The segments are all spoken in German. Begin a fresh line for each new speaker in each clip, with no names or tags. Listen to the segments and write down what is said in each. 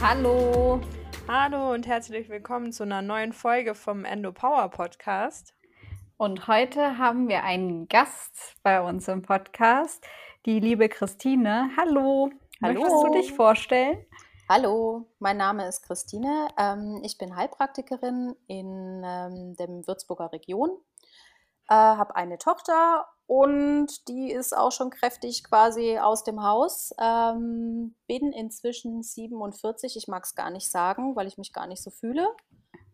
Hallo.
Hallo und herzlich willkommen zu einer neuen Folge vom Endo Power Podcast.
Und heute haben wir einen Gast bei uns im Podcast, die liebe Christine. Hallo.
Hallo.
Möchtest du dich vorstellen?
Hallo, mein Name ist Christine. Ähm, ich bin Heilpraktikerin in ähm, der Würzburger Region, äh, habe eine Tochter und die ist auch schon kräftig quasi aus dem Haus. Ähm, bin inzwischen 47. Ich mag es gar nicht sagen, weil ich mich gar nicht so fühle.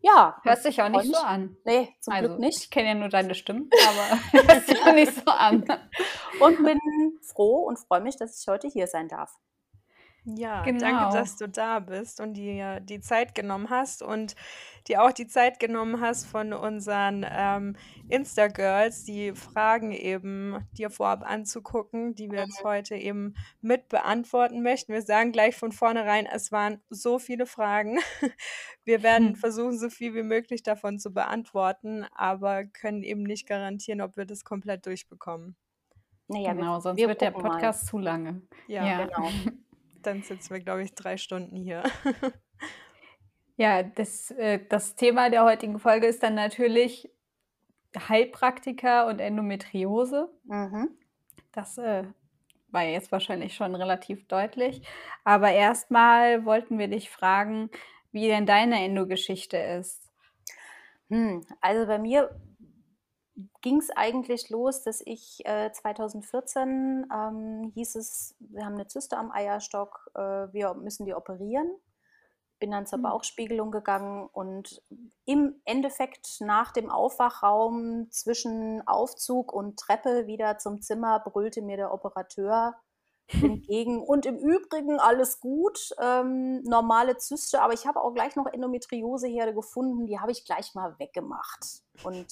Ja,
Hört sich auch nicht
mich.
so an.
Nee, zum
also,
Glück nicht.
Ich kenne ja nur deine Stimme, aber hört sich auch nicht so an.
Und bin froh und freue mich, dass ich heute hier sein darf.
Ja,
Genau.
danke, dass du da bist und dir die Zeit genommen hast und dir auch die Zeit genommen hast von unseren ähm, Insta-Girls, die Fragen eben dir vorab anzugucken, die wir jetzt heute eben mit beantworten möchten. Wir sagen gleich von vornherein, es waren so viele Fragen. Wir werden versuchen, so viel wie möglich davon zu beantworten, aber können eben nicht garantieren, ob wir das komplett durchbekommen.
Naja,
Genau, sonst
wir
wird der
gucken mal.
Podcast zu lange.
Ja,
Ja.
Genau.
dann sitzen wir, glaube ich, drei Stunden hier.
Ja, das, äh, das Thema der heutigen Folge ist dann natürlich Heilpraktiker und Endometriose.
Mhm.
Das äh, war ja jetzt wahrscheinlich schon relativ deutlich. Aber erstmal wollten wir dich fragen, wie denn deine Endo-Geschichte ist.
Hm, also bei mir ging es eigentlich los, dass ich äh, 2014 ähm, hieß es, wir haben eine Zyste am Eierstock, äh, wir müssen die operieren. Bin dann zur
Hm.
Bauchspiegelung gegangen und im Endeffekt nach dem Aufwachraum zwischen Aufzug und Treppe wieder zum Zimmer brüllte mir der Operateur entgegen. Und im Übrigen alles gut, ähm, normale Zyste, aber ich habe auch gleich noch Endometrioseherde gefunden, die habe ich gleich mal weggemacht. Und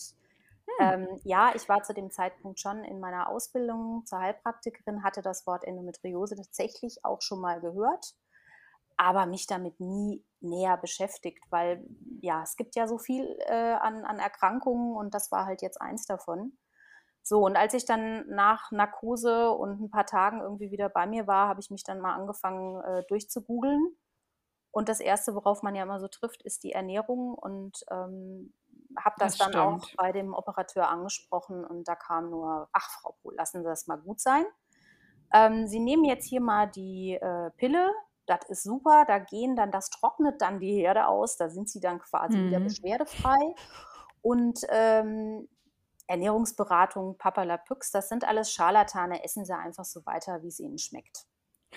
ähm, ja, ich war zu dem Zeitpunkt schon in meiner Ausbildung zur Heilpraktikerin, hatte das Wort Endometriose tatsächlich auch schon mal gehört, aber mich damit nie näher beschäftigt, weil ja, es gibt ja so viel äh, an, an Erkrankungen und das war halt jetzt eins davon. So, und als ich dann nach Narkose und ein paar Tagen irgendwie wieder bei mir war, habe ich mich dann mal angefangen äh, durchzugoogeln. Und das Erste, worauf man ja immer so trifft, ist die Ernährung. Und ähm, habe das,
Das
dann auch
stimmt.
bei dem Operateur angesprochen. Und da kam nur, ach Frau Pohl, lassen Sie das mal gut sein. Ähm, Sie nehmen jetzt hier mal die äh, Pille. Das ist super. Da gehen dann, das trocknet dann die Herde aus. Da sind Sie dann quasi wieder
Mhm.
beschwerdefrei. Und ähm, Ernährungsberatung, Papalapyx, das sind alles Scharlatane. Essen Sie einfach so weiter, wie es Ihnen schmeckt.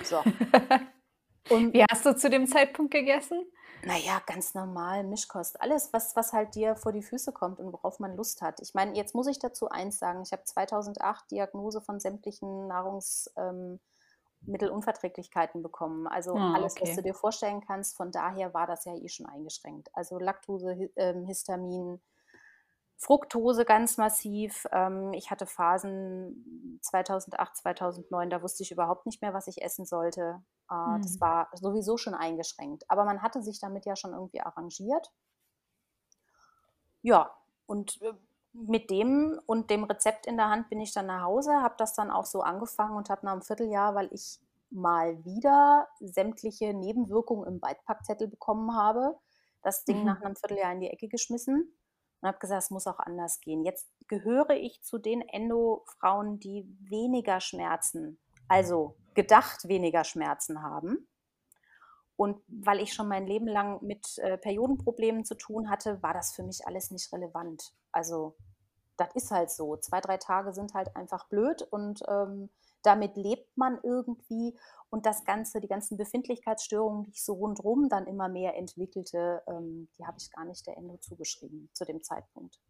So. Und
Wie hast du zu dem Zeitpunkt gegessen?
naja, ganz normal, Mischkost. Alles, was, was halt dir vor die Füße kommt und worauf man Lust hat. Ich meine, jetzt muss ich dazu eins sagen. Ich habe 2008 Diagnose von sämtlichen Nahrungsmittelunverträglichkeiten bekommen. Also
Ah,
alles, was
okay.
du dir vorstellen kannst. Von daher war das ja eh schon eingeschränkt. Also Laktose, ähm, Histamin, Fructose ganz massiv. Ähm, ich hatte Phasen 2008, 2009, da wusste ich überhaupt nicht mehr, was ich essen sollte. Äh, Das
Hm.
war sowieso schon eingeschränkt. Aber man hatte sich damit ja schon irgendwie arrangiert. Ja, und äh, mit dem und dem Rezept in der Hand bin ich dann nach Hause, habe das dann auch so angefangen und habe nach einem Vierteljahr, weil ich mal wieder sämtliche Nebenwirkungen im Beipackzettel bekommen habe, das Ding nach
Mhm.
einem Vierteljahr in die Ecke geschmissen und habe gesagt, es muss auch anders gehen. Jetzt gehöre ich zu den Endo-Frauen, die weniger Schmerzen, also gedacht weniger Schmerzen haben. Und weil ich schon mein Leben lang mit äh, Periodenproblemen zu tun hatte, war das für mich alles nicht relevant. Also das ist halt so. Zwei, drei Tage sind halt einfach blöd und ähm, damit lebt man irgendwie. Und das Ganze, die ganzen Befindlichkeitsstörungen, die ich so rundherum dann immer mehr entwickelte, ähm, die habe ich gar nicht der Endo zugeschrieben zu dem Zeitpunkt.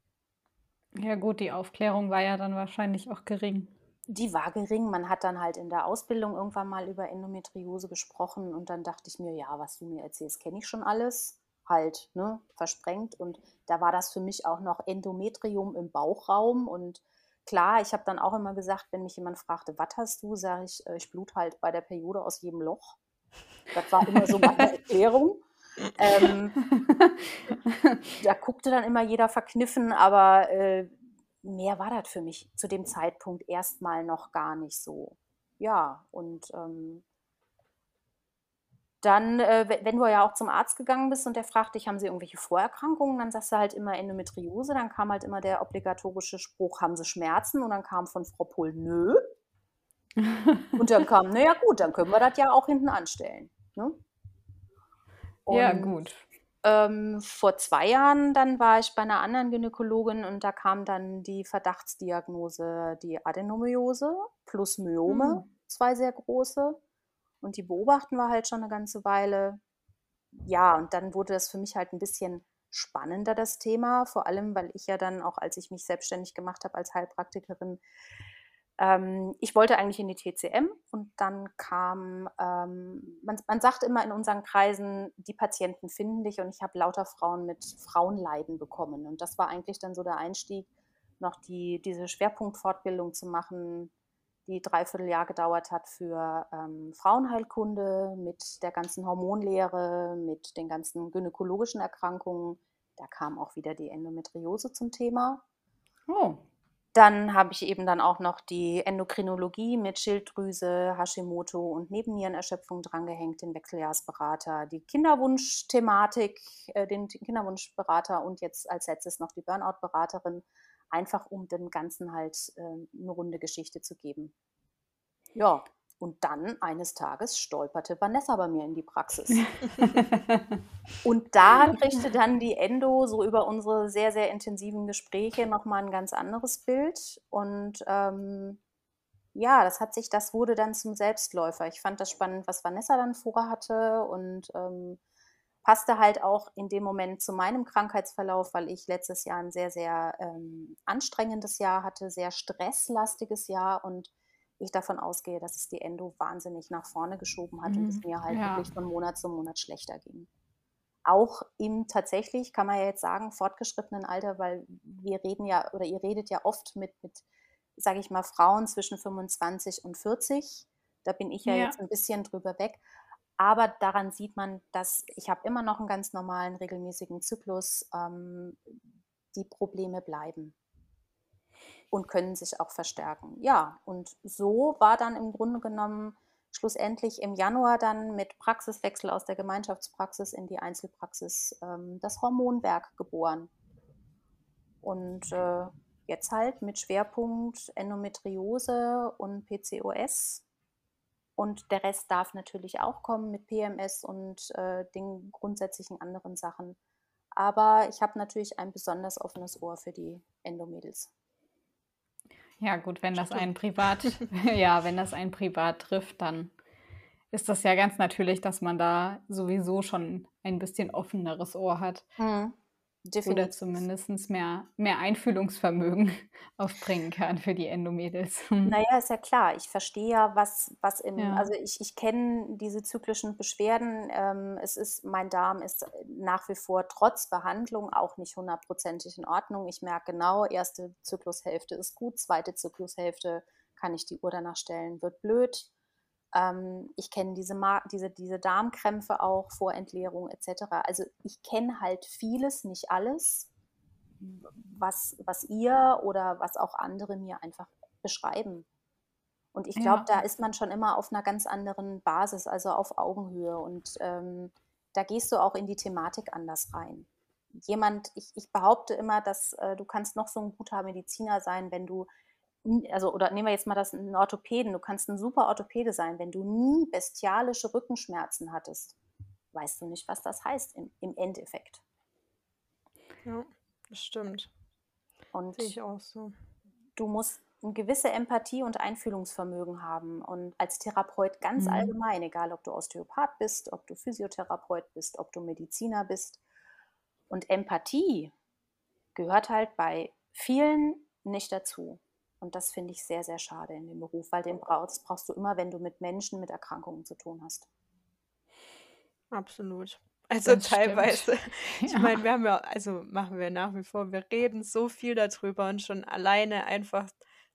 Ja gut, die Aufklärung war ja dann wahrscheinlich auch gering.
Die war gering. Man hat dann halt in der Ausbildung irgendwann mal über Endometriose gesprochen und dann dachte ich mir, ja, was du mir erzählst, kenne ich schon alles. Halt, ne, versprengt. Und da war das für mich auch noch Endometrium im Bauchraum. Und klar, ich habe dann auch immer gesagt, wenn mich jemand fragte, was hast du, sage ich, äh, ich blut halt bei der Periode aus jedem Loch. Das war immer so meine Erklärung. Ähm, da guckte dann immer jeder verkniffen, aber äh, mehr war das für mich zu dem Zeitpunkt erstmal noch gar nicht so. Ja, und ähm, dann, äh, wenn du ja auch zum Arzt gegangen bist und der fragt dich: „Haben Sie irgendwelche Vorerkrankungen?“ Dann sagst du halt immer Endometriose. Dann kam halt immer der obligatorische Spruch: „Haben Sie Schmerzen?“ Und dann kam von Frau Pohl: „Nö.“ Und dann kam: „Na ja gut, dann können wir das ja auch hinten anstellen“, ne?
Ja, gut.
Ähm, vor 2 Jahren dann war ich bei 'ner anderen Gynäkologin und da kam dann die Verdachtsdiagnose, die Adenomyose plus Myome,
Mhm.
2 sehr große. Und die beobachten wir halt schon 'ne ganze Weile. Ja, und dann wurde das für mich halt 'n bisschen spannender, das Thema, vor allem, weil ich ja dann auch, als ich mich selbstständig gemacht habe als Heilpraktikerin ähm, ich wollte eigentlich in die TCM und dann kam, ähm man man sagt immer in unseren Kreisen: „Die Patienten finden dich“, und ich habe lauter Frauen mit Frauenleiden bekommen. Und das war eigentlich dann so der Einstieg, noch die diese Schwerpunktfortbildung zu machen, die 3/4 Jahr gedauert hat für, ähm, Frauenheilkunde mit der ganzen Hormonlehre, mit den ganzen gynäkologischen Erkrankungen. Da kam auch wieder die Endometriose zum Thema.
Oh.
Dann habe ich eben dann auch noch die Endokrinologie mit Schilddrüse, Hashimoto und Nebennierenerschöpfung drangehängt, den Wechseljahrsberater, die Kinderwunschthematik, äh, den Kinderwunschberater und jetzt als Letztes noch die Burnout-Beraterin, einfach um dem Ganzen halt, ähm, 'ne runde Geschichte zu geben. Ja, und dann eines Tages stolperte Vanessa bei mir in die Praxis. Und da kriegte dann die Endo so über unsere sehr, sehr intensiven Gespräche noch mal 'n ganz anderes Bild. Und, ähm, ja, das hat sich das wurde dann zum Selbstläufer. Ich fand das spannend, was Vanessa dann vorhatte und, ähm, passte halt auch in dem Moment zu meinem Krankheitsverlauf, weil ich letztes Jahr 'n sehr, sehr, ähm, anstrengendes Jahr hatte, sehr stresslastiges Jahr und ich davon ausgehe, dass es die Endo wahnsinnig nach vorne geschoben hat und es
Mhm,
mir halt
ja.
wirklich von Monat zu Monat schlechter ging. Auch im tatsächlich, kann man ja jetzt sagen, fortgeschrittenen Alter, weil wir reden ja oder ihr redet ja oft mit mit, sage ich mal, Frauen zwischen 25 und 40. Da bin ich ja
Ja.
jetzt 'n bisschen drüber weg. Aber daran sieht man, dass ich habe immer noch 'n ganz normalen, regelmäßigen Zyklus. Ähm, die Probleme bleiben und können sich auch verstärken. Ja, und so war dann im Grunde genommen schlussendlich im Januar dann mit Praxiswechsel aus der Gemeinschaftspraxis in die Einzelpraxis, ähm, das Hormonwerk geboren. Und, äh, jetzt halt mit Schwerpunkt Endometriose und PCOS. Und der Rest darf natürlich auch kommen mit PMS und, äh, den grundsätzlichen anderen Sachen. Aber ich habe natürlich ein besonders offenes Ohr für die Endo-Mädels.
Ja gut, wenn das einen privat ja, wenn das einen privat trifft, dann ist das ja ganz natürlich, dass man da sowieso schon ein bisschen offeneres Ohr hat.
Mhm.
Oder
Definitiv.
zumindest mehr mehr Einfühlungsvermögen aufbringen kann für die Endo-Mädels.
Na ja, ist ja klar. Ich verstehe ja, was was im
Ja.
also, ich ich kenne diese zyklischen Beschwerden. Ähm, es ist mein Darm ist, nach wie vor trotz Behandlung auch nicht hundertprozentig in Ordnung. Ich merke genau, 1. Zyklushälfte ist gut, 2. Zyklushälfte kann ich die Uhr danach stellen, wird blöd. Ähm, ich kenne diese diese diese Darmkrämpfe auch vor Entleerung et cetera. Also, ich kenne halt vieles, nicht alles, was was ihr oder was auch andere mir einfach beschreiben. Und ich glaube,
Ja.
da ist man schon immer auf 'ner ganz anderen Basis, also, auf Augenhöhe. Und, ähm, da gehst du auch in die Thematik anders rein. Jemand ich ich behaupte immer, dass, äh, du kannst noch so 'n guter Mediziner sein, wenn du also, oder nehmen wir jetzt mal das 'n Orthopäden. Du kannst 'n super Orthopäde sein, wenn du nie bestialische Rückenschmerzen hattest, weißt du nicht, was das heißt im im Endeffekt.
Ja, das stimmt.
Und
Sehe ich auch so.
du musst 'n gewisse Empathie und Einfühlungsvermögen haben. Und als Therapeut ganz
Mhm.
allgemein, egal ob du Osteopath bist, ob du Physiotherapeut bist, ob du Mediziner bist. Und Empathie gehört halt bei vielen nicht dazu. Und das finde ich sehr, sehr schade in dem Beruf, weil den brauchst brauchst du immer, wenn du mit Menschen mit Erkrankungen zu tun hast.
Absolut. Also,
Das stimmt.
teilweise ich meine,
Ja.
wir haben ja also, machen wir nach wie vor, wir reden so viel da drüber und schon alleine einfach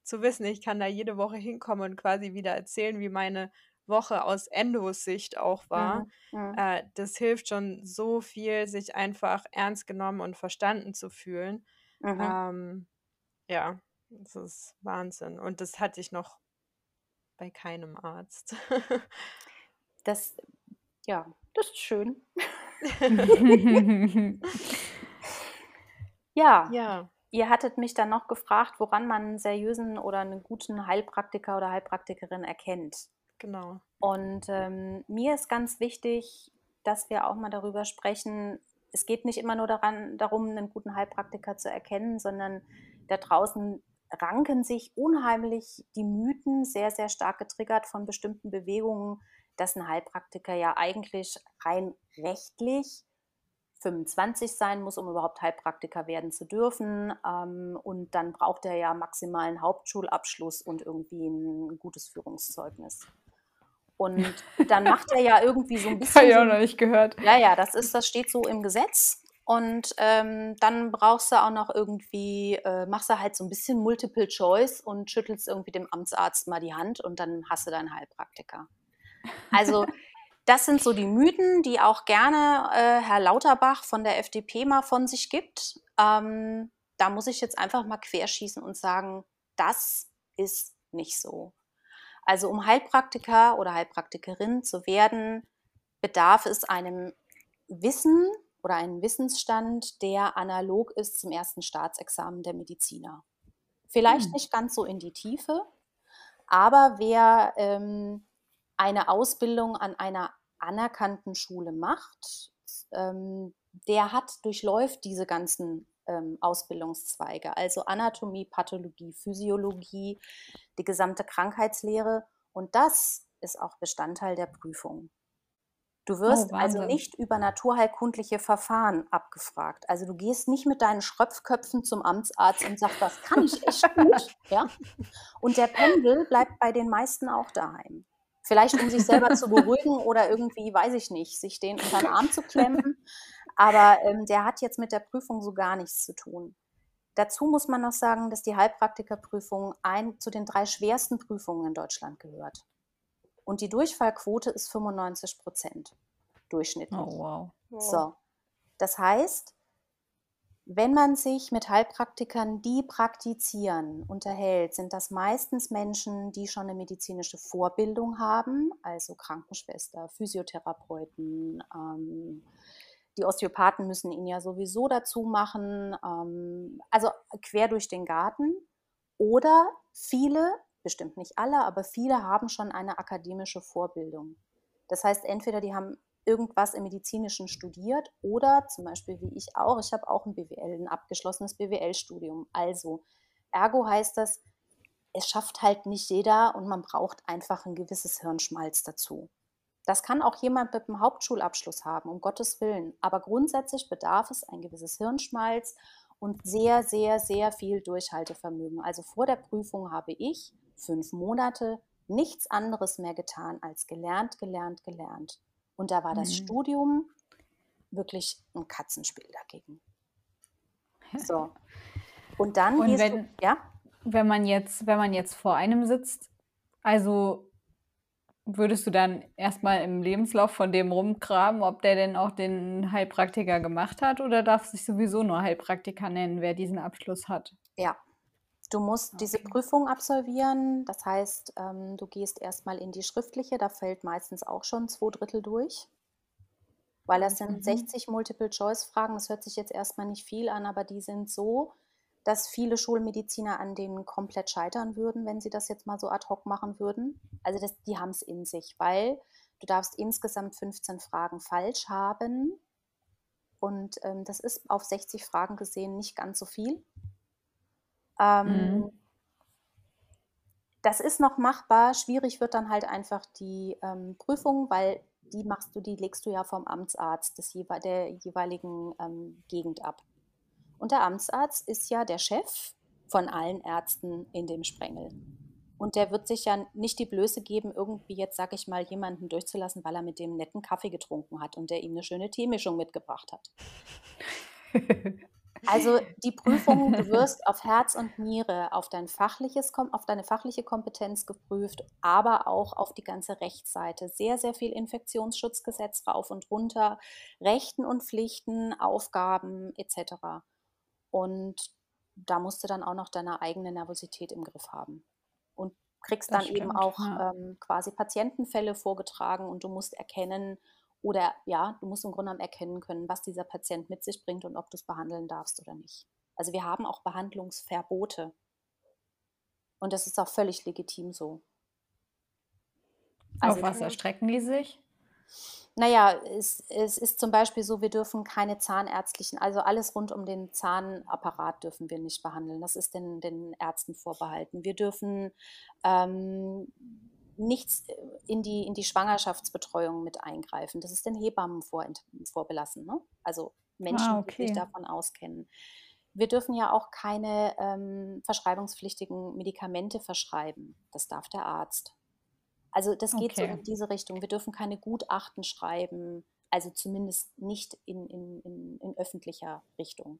zu wissen, ich kann da jede Woche hinkommen und quasi wieder erzählen, wie meine Woche aus Endo-Sicht auch war.
Mhm, mhm.
Äh, das hilft schon so viel, sich einfach ernst genommen und verstanden zu fühlen.
Mhm.
Ähm, ja, das ist Wahnsinn. Und das hatte ich noch bei keinem Arzt.
Das ja. das ist schön. Ja.
Ja.
Ihr hattet mich dann noch gefragt, woran man 'n seriösen oder einen guten Heilpraktiker oder Heilpraktikerin erkennt.
Genau.
Und, ähm, mir ist ganz wichtig, dass wir auch mal darüber sprechen es geht nicht immer nur daran darum, einen guten Heilpraktiker zu erkennen, sondern da draußen ranken sich unheimlich die Mythen, sehr, sehr stark getriggert von bestimmten Bewegungen, dass ein Heilpraktiker ja eigentlich rein rechtlich 25 sein muss, um überhaupt Heilpraktiker werden zu dürfen. Ähm, und dann braucht er ja maximal einen Hauptschulabschluss und irgendwie ein gutes Führungszeugnis. Und dann macht er ja irgendwie so ein bisschen.
Habe ich auch noch nicht gehört.
ja, ja, das ist, das steht so im Gesetz. Und ähm, dann brauchst du auch noch irgendwie, äh, machst du halt so ein bisschen Multiple Choice und schüttelst irgendwie dem Amtsarzt mal die Hand und dann hast du deinen Heilpraktiker. Also das sind so die Mythen, die auch gerne äh, Herr Lauterbach von der FDP mal von sich gibt. Ähm, da muss ich jetzt einfach mal querschießen und sagen, das ist nicht so. Also um Heilpraktiker oder Heilpraktikerin zu werden, bedarf es einem Wissen oder einem Wissensstand, der analog ist zum ersten Staatsexamen der Mediziner. Vielleicht
Hm.
nicht ganz so in die Tiefe, aber wer ähm, eine Ausbildung an einer anerkannten Schule macht, ähm, der hat, durchläuft diese ganzen ähm, Ausbildungszweige, also Anatomie, Pathologie, Physiologie, die gesamte Krankheitslehre. Und das ist auch Bestandteil der Prüfung. Du wirst also
Wahnsinn.
nicht über naturheilkundliche Verfahren abgefragt. Also du gehst nicht mit deinen Schröpfköpfen zum Amtsarzt und sagst, das kann ich echt gut. Ja? Und der Pendel bleibt bei den meisten auch daheim. Vielleicht um sich selber zu beruhigen oder irgendwie, weiß ich nicht, sich den unter den Arm zu klemmen. Aber ähm, der hat jetzt mit der Prüfung so gar nichts zu tun. Dazu muss man noch sagen, dass die Heilpraktikerprüfung ein, zu den drei schwersten Prüfungen in Deutschland gehört. Und die Durchfallquote ist 95 Prozent durchschnittlich.
Oh, wow.
Wow.
So, das heißt, wenn man sich mit Heilpraktikern, die praktizieren, unterhält, sind das meistens Menschen, die schon eine medizinische Vorbildung haben, also Krankenschwester, Physiotherapeuten. Ähm, die Osteopathen müssen ihn ja sowieso dazu machen, ähm, also quer durch den Garten. Oder viele, bestimmt nicht alle, aber viele haben schon eine akademische Vorbildung. Das heißt, entweder die haben irgendwas im Medizinischen studiert oder zum Beispiel wie ich auch, ich habe auch ein BWL, ein abgeschlossenes BWL-Studium. Also, ergo heißt das, es schafft halt nicht jeder und man braucht einfach ein gewisses Hirnschmalz dazu. Das kann auch jemand mit einem Hauptschulabschluss haben, um Gottes Willen. Aber grundsätzlich bedarf es ein gewisses Hirnschmalz und sehr, sehr, sehr viel Durchhaltevermögen. Also vor der Prüfung habe ich fünf Monate nichts anderes mehr getan als gelernt, gelernt, gelernt. Und da war das
Mhm.
Studium wirklich ein Katzenspiel dagegen. So. Und dann
Und wenn-
du, ja?
Wenn man jetzt, wenn man jetzt vor einem sitzt, also würdest du dann erstmal im Lebenslauf von dem rumgraben, ob der denn auch den Heilpraktiker gemacht hat oder darf sich sowieso nur Heilpraktiker nennen, wer diesen Abschluss hat?
Ja. Du musst diese. Prüfung absolvieren. Das heißt, ähm, du gehst erstmal in die schriftliche, da fällt meistens auch schon zwei Drittel durch. Weil das sind
Mhm.
60 Multiple-Choice-Fragen. Das hört sich jetzt erstmal nicht viel an, aber die sind so, dass viele Schulmediziner an denen komplett scheitern würden, wenn sie das jetzt mal so ad hoc machen würden. Also das, die haben es in sich, weil du darfst insgesamt 15 Fragen falsch haben. Und ähm, das ist auf 60 Fragen gesehen nicht ganz so viel. Ähm,
Mhm.
Das ist noch machbar. Schwierig wird dann halt einfach die ähm, Prüfung, weil die machst du, die legst du ja vom Amtsarzt des jewe der jeweiligen ähm, Gegend ab. Und der Amtsarzt ist ja der Chef von allen Ärzten in dem Sprengel. Und der wird sich ja nicht die Blöße geben, irgendwie jetzt, sag ich mal, jemanden durchzulassen, weil er mit dem netten Kaffee getrunken hat und der ihm eine schöne Teemischung mitgebracht hat. Also die Prüfung, du wirst auf Herz und Niere, auf, dein fachliches, auf deine fachliche Kompetenz geprüft, aber auch auf die ganze Rechtsseite. Sehr, sehr viel Infektionsschutzgesetz rauf und runter, Rechten und Pflichten, Aufgaben etc. Und da musst du dann auch noch deine eigene Nervosität im Griff haben. Und kriegst
Das
dann eben
stimmt,
auch
ja.
ähm, quasi Patientenfälle vorgetragen und du musst erkennen, Oder ja, du musst im Grunde genommen erkennen können, was dieser Patient mit sich bringt und ob du es behandeln darfst oder nicht. Also wir haben auch Behandlungsverbote. Und das ist auch völlig legitim so.
Also, Auf was erstrecken die sich?
Naja, es, es ist zum Beispiel so, wir dürfen keine zahnärztlichen, also alles rund um den Zahnapparat dürfen wir nicht behandeln. Das ist den, den Ärzten vorbehalten. Wir dürfen ähm, nichts in die, in die Schwangerschaftsbetreuung mit eingreifen. Das ist den Hebammen vor, vorbelassen. Ne? Also Menschen, ah, okay. die sich davon auskennen. Wir dürfen ja auch keine ähm, verschreibungspflichtigen Medikamente verschreiben. Das darf der Arzt. Also das geht okay. so in diese Richtung. Wir dürfen keine Gutachten schreiben, also zumindest nicht in, in, in, in öffentlicher Richtung.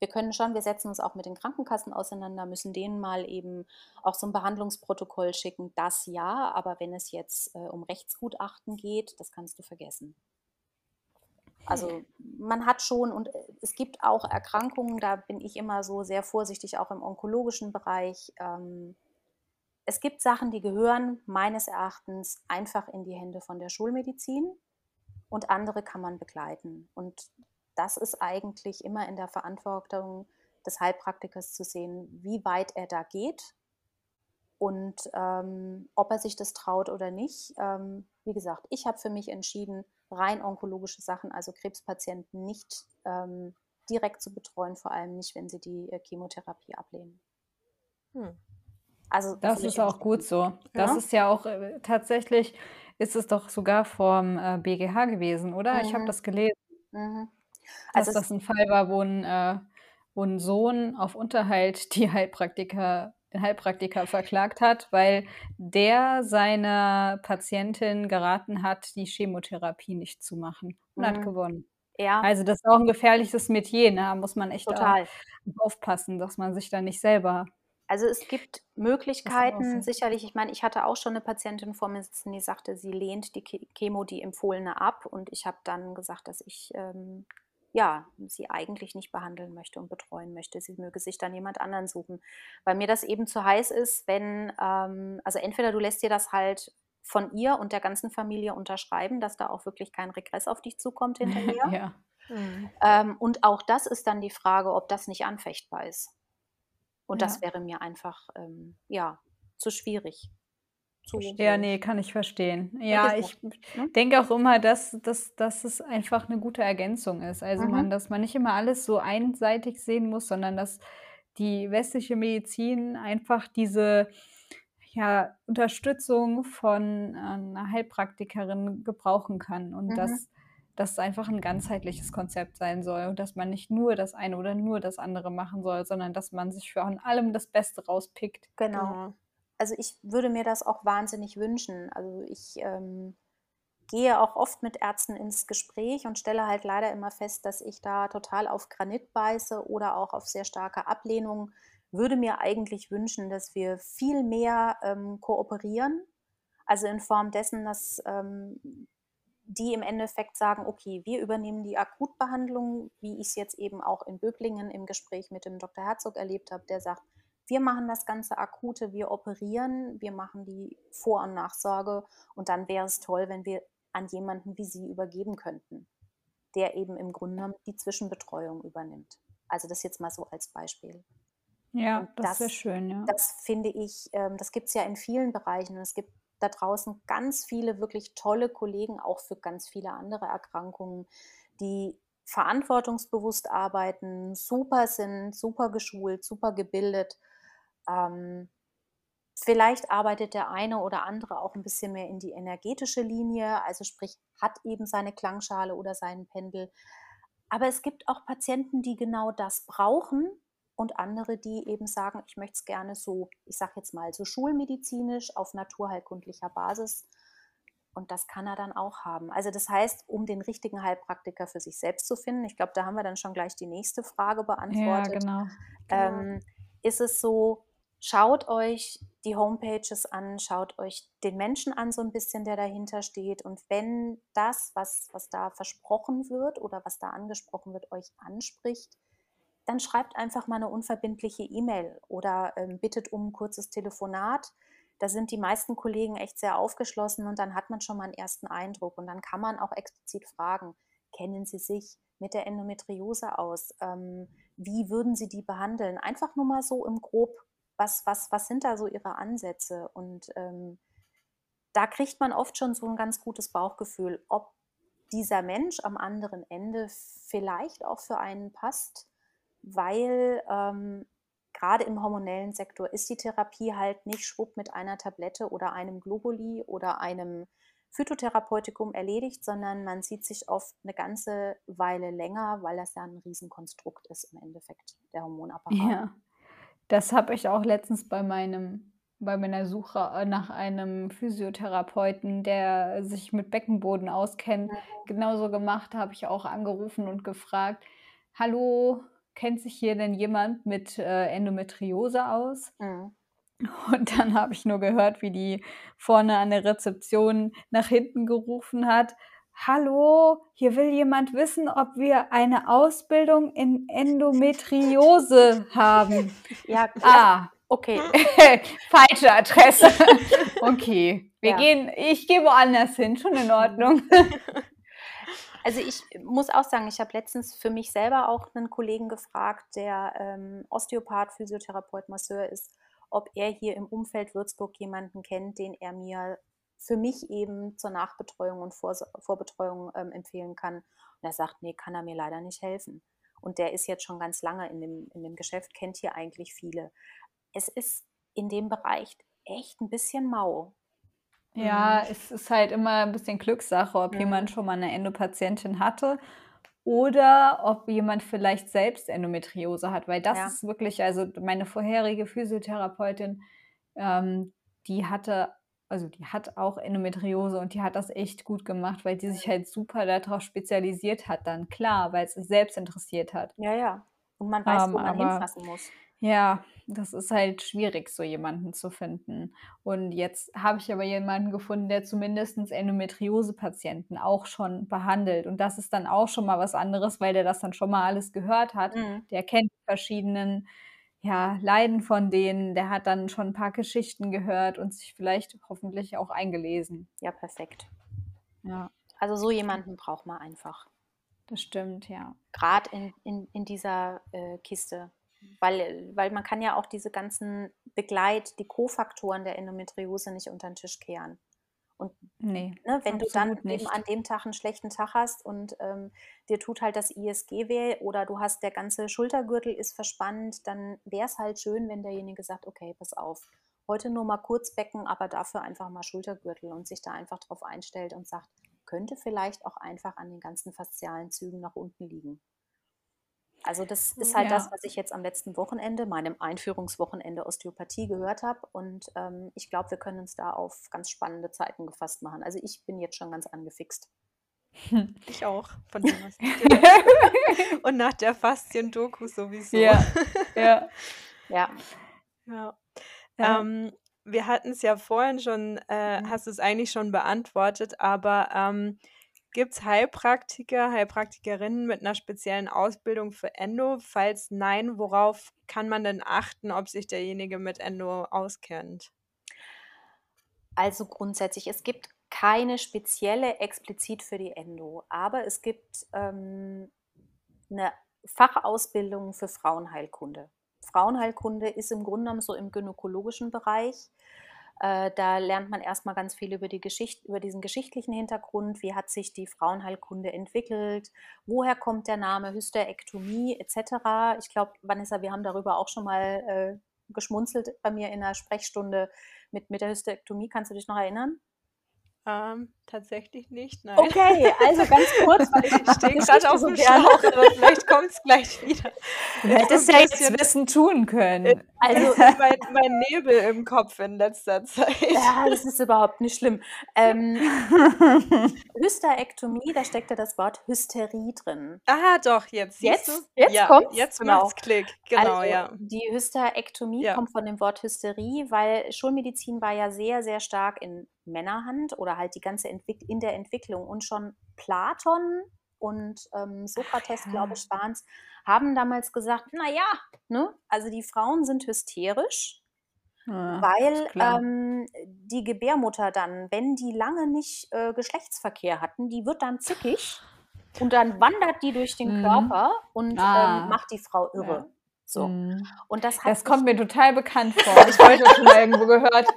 Wir können schon, wir setzen uns auch mit den Krankenkassen auseinander, müssen denen mal eben auch so ein Behandlungsprotokoll schicken. Das ja, aber wenn es jetzt äh, um Rechtsgutachten geht, das kannst du vergessen. Also man hat schon, und äh, es gibt auch Erkrankungen, da bin ich immer so sehr vorsichtig, auch im onkologischen Bereich. Ähm, es gibt Sachen, die gehören meines Erachtens einfach in die Hände von der Schulmedizin und andere kann man begleiten. Und das ist eigentlich immer in der Verantwortung des Heilpraktikers zu sehen, wie weit er da geht und ähm, ob er sich das traut oder nicht. Ähm, wie gesagt, ich habe für mich entschieden, rein onkologische Sachen, also Krebspatienten, nicht ähm, direkt zu betreuen, vor allem nicht, wenn sie die äh, Chemotherapie ablehnen.
Hm. Also das ist auch gut so. Das ja? ist ja auch äh, tatsächlich, ist es doch sogar vom äh, BGH gewesen, oder? Mhm. Ich habe das gelesen. Mhm. Also dass das ein Fall war, wo ein, äh, wo ein Sohn auf Unterhalt die Heilpraktiker, den Heilpraktiker verklagt hat, weil der seiner Patientin geraten hat, die Chemotherapie nicht zu machen und mhm. hat gewonnen. Ja. Also das ist auch ein gefährliches Metier, ne? da muss man echt aufpassen, dass man sich da nicht selber
also es gibt Möglichkeiten, sicherlich. Ich meine, ich hatte auch schon eine Patientin vor mir sitzen, die sagte, sie lehnt die Chemo, die empfohlene ab. Und ich habe dann gesagt, dass ich ähm, ja, sie eigentlich nicht behandeln möchte und betreuen möchte. Sie möge sich dann jemand anderen suchen. Weil mir das eben zu heiß ist, wenn, ähm, also entweder du lässt dir das halt von ihr und der ganzen Familie unterschreiben, dass da auch wirklich kein Regress auf dich zukommt hinterher. ja. Mhm. Ähm, und auch das ist dann die Frage, ob das nicht anfechtbar ist. Und ja. das wäre mir einfach, ähm, ja, zu schwierig.
Zu ja, nee, kann ich verstehen. Ja, ich ne? denke auch immer, dass, dass, dass es einfach eine gute Ergänzung ist. Also mhm. man, dass man nicht immer alles so einseitig sehen muss, sondern dass die westliche Medizin einfach diese ja, Unterstützung von äh, einer Heilpraktikerin gebrauchen kann und mhm. dass dass es einfach ein ganzheitliches Konzept sein soll und dass man nicht nur das eine oder nur das andere machen soll, sondern dass man sich von allem das Beste rauspickt.
Genau. Also ich würde mir das auch wahnsinnig wünschen. Also ich ähm, gehe auch oft mit Ärzten ins Gespräch und stelle halt leider immer fest, dass ich da total auf Granit beiße oder auch auf sehr starke Ablehnung. Würde mir eigentlich wünschen, dass wir viel mehr ähm, kooperieren. Also in Form dessen, dass ähm, die im Endeffekt sagen, okay, wir übernehmen die Akutbehandlung, wie ich es jetzt eben auch in Böblingen im Gespräch mit dem Dr. Herzog erlebt habe, der sagt, wir machen das ganze Akute, wir operieren, wir machen die Vor- und Nachsorge und dann wäre es toll, wenn wir an jemanden wie Sie übergeben könnten, der eben im Grunde die Zwischenbetreuung übernimmt. Also das jetzt mal so als Beispiel.
Ja, das, das ist schön, ja.
Das finde ich, ähm, das gibt es ja in vielen Bereichen. Es gibt da draußen ganz viele wirklich tolle Kollegen, auch für ganz viele andere Erkrankungen, die verantwortungsbewusst arbeiten, super sind, super geschult, super gebildet. Ähm, vielleicht arbeitet der eine oder andere auch ein bisschen mehr in die energetische Linie, also sprich hat eben seine Klangschale oder seinen Pendel. Aber es gibt auch Patienten, die genau das brauchen und andere, die eben sagen, ich möchte es gerne so, ich sage jetzt mal, so schulmedizinisch auf naturheilkundlicher Basis. Und das kann er dann auch haben. Also das heißt, um den richtigen Heilpraktiker für sich selbst zu finden, ich glaube, da haben wir dann schon gleich die nächste Frage beantwortet. Ja, genau. genau. Ähm, ist es so, schaut euch die Homepages an, schaut euch den Menschen an, so ein bisschen, der dahinter steht. Und wenn das, was, was da versprochen wird oder was da angesprochen wird, euch anspricht, dann schreibt einfach mal eine unverbindliche E-Mail oder ähm, bittet um ein kurzes Telefonat. da sind die meisten Kollegen echt sehr aufgeschlossen und dann hat man schon mal einen ersten Eindruck und dann kann man auch explizit fragen, kennen Sie sich mit der Endometriose aus? Ähm, wie würden Sie die behandeln? Einfach nur mal so im Grob, was, was, was sind da so Ihre Ansätze? Und ähm, da kriegt man oft schon so ein ganz gutes Bauchgefühl, ob dieser Mensch am anderen Ende vielleicht auch für einen passt, weil ähm, gerade im hormonellen Sektor ist die Therapie halt nicht schwupp mit einer Tablette oder einem Globuli oder einem Phytotherapeutikum erledigt, sondern man sieht sich oft eine ganze Weile länger, weil das ja ein Riesenkonstrukt ist im Endeffekt, der Hormonapparat.
Ja, das habe ich auch letztens bei meinem bei meiner Suche äh, nach einem Physiotherapeuten, der sich mit Beckenboden auskennt, genauso gemacht, habe ich auch angerufen und gefragt: „Hallo, kennt sich hier denn jemand mit, äh, Endometriose aus?“ Mhm. Und dann habe ich nur gehört, wie die vorne an der Rezeption nach hinten gerufen hat: „Hallo, hier will jemand wissen, ob wir eine Ausbildung in Endometriose haben.“
Ja,
Ah. Okay, falsche Adresse. Okay, wir ja. gehen, ich gehe woanders hin, schon in Ordnung.
Also ich muss auch sagen, ich habe letztens für mich selber auch einen Kollegen gefragt, der ähm, Osteopath, Physiotherapeut, Masseur ist, ob er hier im Umfeld Würzburg jemanden kennt, den er mir für mich eben zur Nachbetreuung und Vor Vorbetreuung ähm, empfehlen kann. Und er sagt, nee, kann er mir leider nicht helfen. Und der ist jetzt schon ganz lange in dem, in dem Geschäft, kennt hier eigentlich viele es ist in dem Bereich echt ein bisschen mau.
Ja, mhm. es ist halt immer ein bisschen Glückssache, ob mhm. jemand schon mal eine Endopatientin hatte oder ob jemand vielleicht selbst Endometriose hat, weil das ja. ist wirklich, also meine vorherige Physiotherapeutin, ähm, die hatte, also die hat auch Endometriose und die hat das echt gut gemacht, weil die sich halt super darauf spezialisiert hat, dann klar, weil es sich selbst interessiert hat.
Ja, ja. Und man weiß, ähm, wo man aber, hinfassen muss.
Ja, das ist halt schwierig, so jemanden zu finden. Und jetzt habe ich aber jemanden gefunden, der zumindest Endometriose-Patienten auch schon behandelt. Und das ist dann auch schon mal was anderes, weil der das dann schon mal alles gehört hat. Mhm. Der kennt die verschiedenen ja, Leiden von denen. Der hat dann schon ein paar Geschichten gehört und sich vielleicht hoffentlich auch eingelesen.
Ja, perfekt. Ja. Also so jemanden braucht man einfach.
Das stimmt, ja.
Gerade in, in, in dieser äh, Kiste weil, weil man kann ja auch diese ganzen Begleit-, die Kofaktoren der Endometriose nicht unter den Tisch kehren. Und nee, ne, wenn du dann nicht. eben an dem Tag einen schlechten Tag hast und ähm, dir tut halt das ISG weh oder du hast der ganze Schultergürtel ist verspannt, dann wäre es halt schön, wenn derjenige sagt, okay, pass auf, heute nur mal Kurzbecken, aber dafür einfach mal Schultergürtel und sich da einfach drauf einstellt und sagt, könnte vielleicht auch einfach an den ganzen faszialen Zügen nach unten liegen. Also das ist halt ja. das, was ich jetzt am letzten Wochenende, meinem Einführungswochenende Osteopathie gehört habe. Und ähm, ich glaube, wir können uns da auf ganz spannende Zeiten gefasst machen. Also ich bin jetzt schon ganz angefixt.
Ich auch, von dem, was ich Und nach der Faszien-Doku sowieso.
Ja, ja.
ja.
ja. ja. Ähm, wir hatten es ja vorhin schon, äh, mhm. hast es eigentlich schon beantwortet, aber ähm, Gibt es Heilpraktiker, Heilpraktikerinnen mit einer speziellen Ausbildung für Endo? Falls nein, worauf kann man denn achten, ob sich derjenige mit Endo auskennt?
Also grundsätzlich, es gibt keine spezielle explizit für die Endo, aber es gibt ähm, eine Fachausbildung für Frauenheilkunde. Frauenheilkunde ist im Grunde genommen so im gynäkologischen Bereich äh, da lernt man erstmal ganz viel über, die Geschichte, über diesen geschichtlichen Hintergrund, wie hat sich die Frauenheilkunde entwickelt, woher kommt der Name Hysterektomie etc. Ich glaube, Vanessa, wir haben darüber auch schon mal äh, geschmunzelt bei mir in der Sprechstunde mit, mit der Hysterektomie. Kannst du dich noch erinnern?
Ähm, tatsächlich nicht, nein.
Okay, also ganz kurz,
weil ich stehe gerade auf dem Schlauch, aber vielleicht kommt es gleich wieder.
Du hättest ja jetzt Wissen tun können.
Also mein, mein, Nebel im Kopf in letzter Zeit.
Ja, das ist überhaupt nicht schlimm. Ähm, Hysterektomie, da steckt ja das Wort Hysterie drin.
Aha, doch, jetzt.
Jetzt, jetzt ja,
Jetzt genau. macht's Klick, genau,
also,
ja.
Die Hysterektomie ja. kommt von dem Wort Hysterie, weil Schulmedizin war ja sehr, sehr stark in Männerhand oder halt die ganze Entwick in der Entwicklung. Und schon Platon und ähm, Sokrates, glaube ich, waren es, haben damals gesagt, naja, ne, also die Frauen sind hysterisch
Ja,
weil ähm, die Gebärmutter dann, wenn die lange nicht äh, Geschlechtsverkehr hatten, die wird dann zickig und dann wandert die durch den
Mhm.
Körper und
Ah.
ähm, macht die Frau
Ja.
irre. So.
Mhm.
Und das hat
Das kommt mir total bekannt vor. Ich habe das schon mal irgendwo gehört.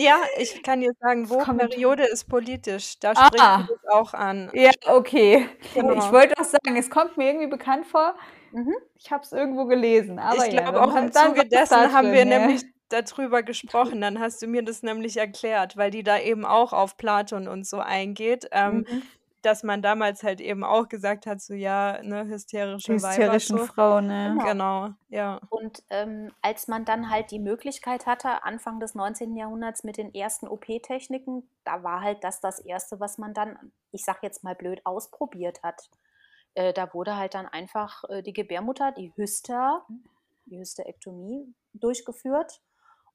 Ja, ich kann dir sagen, wo Periode ist politisch. Da
Ah.
spricht das auch an.
Ja, okay.
Genau.
Ich wollte auch sagen, es kommt mir irgendwie bekannt vor.
Mhm.
Ich habe es irgendwo gelesen. Aber
ich glaube, auch im Zuge dessen haben wir
ja.
nämlich darüber gesprochen. Dann hast du mir das nämlich erklärt, weil die da eben auch auf Platon und so eingeht. Ähm,
Mhm.
Dass man damals halt eben auch gesagt hat, so ja, ne, hysterische
Die
Weiber.
hysterischen
So.
Frauen, ne?
Genau.
Genau, ja.
Und ähm, als man dann halt die Möglichkeit hatte, Anfang des 19. Jahrhunderts mit den ersten OP-Techniken, da war halt das das Erste, was man dann, ich sag jetzt mal blöd, ausprobiert hat. Äh, da wurde halt dann einfach äh, die Gebärmutter, die Hyster, die Hysterektomie durchgeführt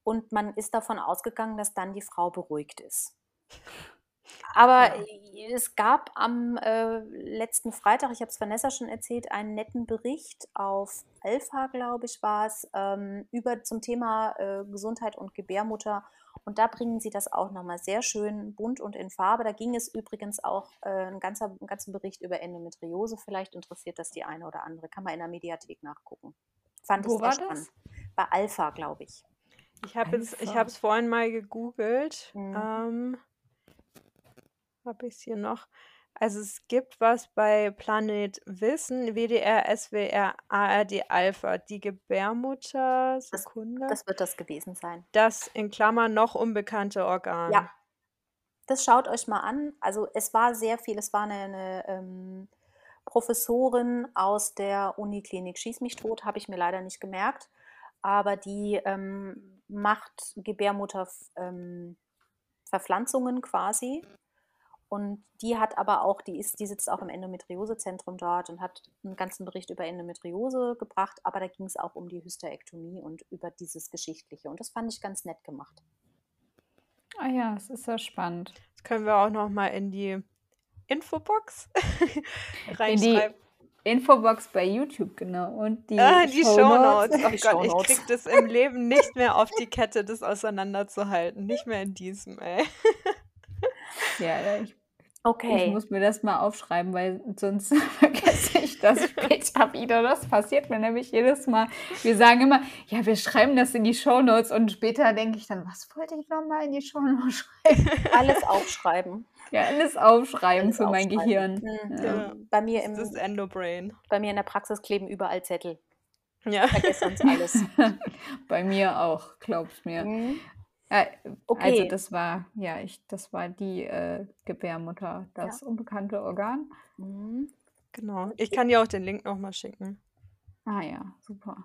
und man ist davon ausgegangen, dass dann die Frau beruhigt ist. Aber
Ja.
es gab am äh, letzten Freitag, ich habe es Vanessa schon erzählt, einen netten Bericht auf Alpha, glaube ich, war es, ähm, über zum Thema äh, Gesundheit und Gebärmutter. Und da bringen sie das auch nochmal sehr schön bunt und in Farbe. Da ging es übrigens auch äh, ein ganzer, einen ganzen Bericht über Endometriose. Vielleicht interessiert das die eine oder andere. Kann man in der Mediathek nachgucken. Fand
Wo
ich
war
sehr
das?
spannend. Bei Alpha, glaube ich.
Ich habe es ich
Alpha.
habe es vorhin mal gegoogelt.
Mhm.
Ähm, habe ich es hier noch? Also es gibt was bei Planet Wissen, WDR, SWR, ARD Alpha, die Gebärmutter, Sekunde, das,
Das wird das gewesen sein.
in Klammern noch unbekannte Organ.
Ja. Das schaut euch mal an. Also es war sehr viel, es war eine, eine ähm, Professorin aus der Uniklinik Schieß mich tot, habe ich mir leider nicht gemerkt, aber die ähm, macht Gebärmutterverpflanzungen ähm, Verpflanzungen quasi. Und die hat aber auch, die ist, die sitzt auch im Endometriosezentrum dort und hat einen ganzen Bericht über Endometriose gebracht, aber da ging es auch um die Hysterektomie und über dieses Geschichtliche. Und das fand ich ganz nett gemacht.
Ah ja, es ist ja spannend.
Das können wir auch noch mal in die Infobox
In die
reinschreiben.
Infobox bei YouTube, genau. Und die,
Ah, die
Shownotes.
Shownotes. Oh
Die
Gott, ich krieg das im Leben nicht mehr auf die Kette, das auseinanderzuhalten. Nicht mehr in diesem, ey.
Ja, ich, ich
Okay.
muss mir das mal aufschreiben, weil sonst vergesse ich das später wieder. Das passiert mir nämlich jedes Mal. Wir sagen immer, ja, wir schreiben das in die Shownotes und später denke ich dann, was wollte ich nochmal in die Shownotes schreiben?
Alles aufschreiben.
Ja, alles aufschreiben
Alles
für mein
aufschreiben.
Gehirn.
Mhm.
Ja.
Bei, mir
Das ist
im,
Endobrain.
bei mir in der Praxis kleben überall Zettel.
Ja.
Vergesst sonst alles.
Bei mir auch, glaub's mir.
Mhm.
Äh, Also
Okay.
das war, ja, ich, das war die äh, Gebärmutter, das unbekannte Organ.
Mhm.
Genau. Ich kann dir auch den Link nochmal schicken.
Ah ja, super.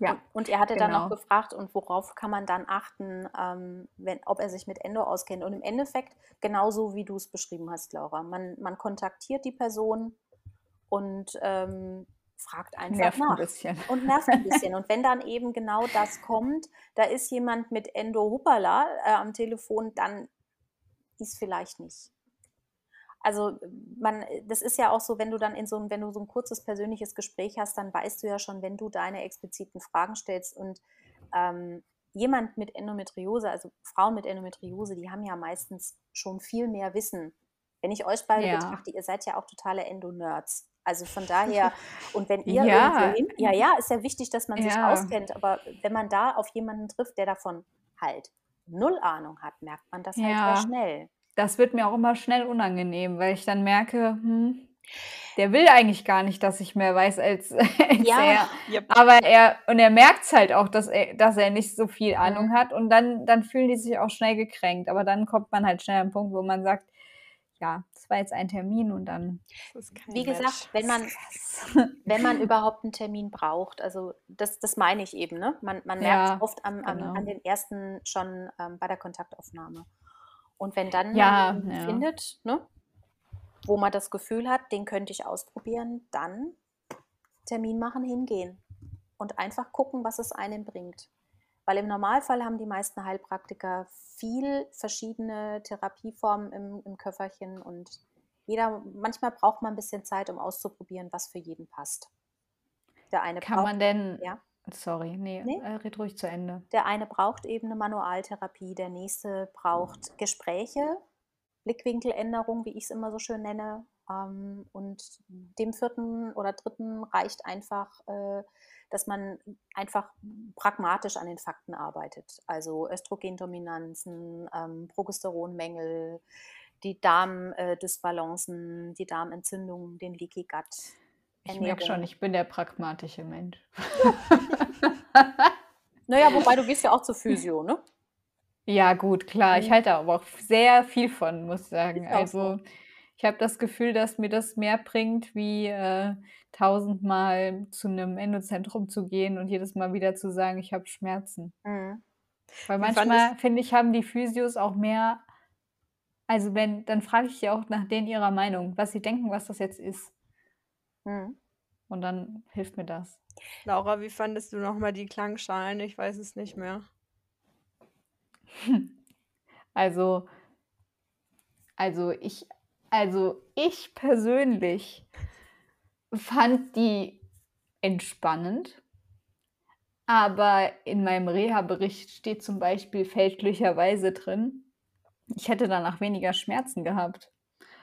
Ja,
Und, und er hatte dann noch
genau.
gefragt, und worauf kann man dann achten, ähm, wenn, ob er sich mit Endo auskennt. Und im Endeffekt genauso, wie du es beschrieben hast, Laura. Man, man kontaktiert die Person und ähm, fragt einfach
nervt ein
nach.
bisschen.
Und nervt ein bisschen. Und wenn dann eben genau das kommt, da ist jemand mit Endo Huppala äh, am Telefon, dann ist vielleicht nicht. Also man, das ist ja auch so, wenn du dann in so ein, wenn du so ein kurzes persönliches Gespräch hast, dann weißt du ja schon, wenn du deine expliziten Fragen stellst und ähm, jemand mit Endometriose, also Frauen mit Endometriose, die haben ja meistens schon viel mehr Wissen. Wenn ich euch beide
Ja.
betrachte, ihr seid ja auch totale Endo-Nerds. Also von daher, und wenn ihr
Ja.
irgendwo hin, ja, ja, ist ja wichtig, dass man sich
Ja.
auskennt, aber wenn man da auf jemanden trifft, der davon halt null Ahnung hat, merkt man das halt
Ja.
sehr schnell.
Das wird mir auch immer schnell unangenehm, weil ich dann merke, hm, der will eigentlich gar nicht, dass ich mehr weiß als, als
Ja.
er.
Yep.
Aber er, und er merkt es halt auch, dass er, dass er nicht so viel Ahnung
Mhm.
hat. Und dann, dann fühlen die sich auch schnell gekränkt. Aber dann kommt man halt schnell an den Punkt, wo man sagt, ja, das war jetzt ein Termin und dann.
Wie gesagt,
Match.
wenn man, wenn man überhaupt einen Termin braucht, also das, das meine ich eben, ne? Man, man merkt
Ja,
es oft am, am,
genau.
an den ersten schon ähm, bei der Kontaktaufnahme. Und wenn dann
Ja,
man
ja.
findet, ne, wo man das Gefühl hat, den könnte ich ausprobieren, dann Termin machen, hingehen und einfach gucken, was es einem bringt. Weil im Normalfall haben die meisten Heilpraktiker viel verschiedene Therapieformen im, im Köfferchen und jeder, manchmal braucht man ein bisschen Zeit, um auszuprobieren, was für jeden passt. Der eine
Kann
braucht,
man denn,
ja.
Sorry, nee,
Ne?
äh, red ruhig zu Ende.
Der eine braucht eben 'ne Manualtherapie, der nächste braucht Gespräche, Blickwinkeländerung, wie ich's immer so schön nenne. Ähm, und dem vierten oder dritten reicht einfach, äh, dass man einfach pragmatisch an den Fakten arbeitet. Also Östrogendominanzen, ähm, Progesteronmängel, die Darm äh, die Darmentzündungen, den Leaky Gut,
Ich merke schon, ich bin der pragmatische Mensch.
Na ja, wobei du gehst ja auch zur Physio, ne?
Ja gut, klar. Ich
Mhm.
halte aber auch sehr viel von, muss ich sagen.
Ist auch so.
Ich habe das Gefühl, dass mir das mehr bringt, wie, äh, tausendmal zu 'nem Endozentrum zu gehen und jedes Mal wieder zu sagen: „Ich habe Schmerzen.“
Mhm.
Weil manchmal, finde ich, haben die Physios auch mehr also, wenn dann frage ich die auch nach denen ihrer Meinung, was sie denken, was das jetzt ist.
Mhm.
Und dann hilft mir das.
Laura, wie fandest du noch mal die Klangschalen? Ich weiß es nicht mehr.
Also also, ich also, ich persönlich fand die entspannend. Aber in meinem Reha-Bericht steht zum Beispiel fälschlicherweise drin, ich hätte danach weniger Schmerzen gehabt.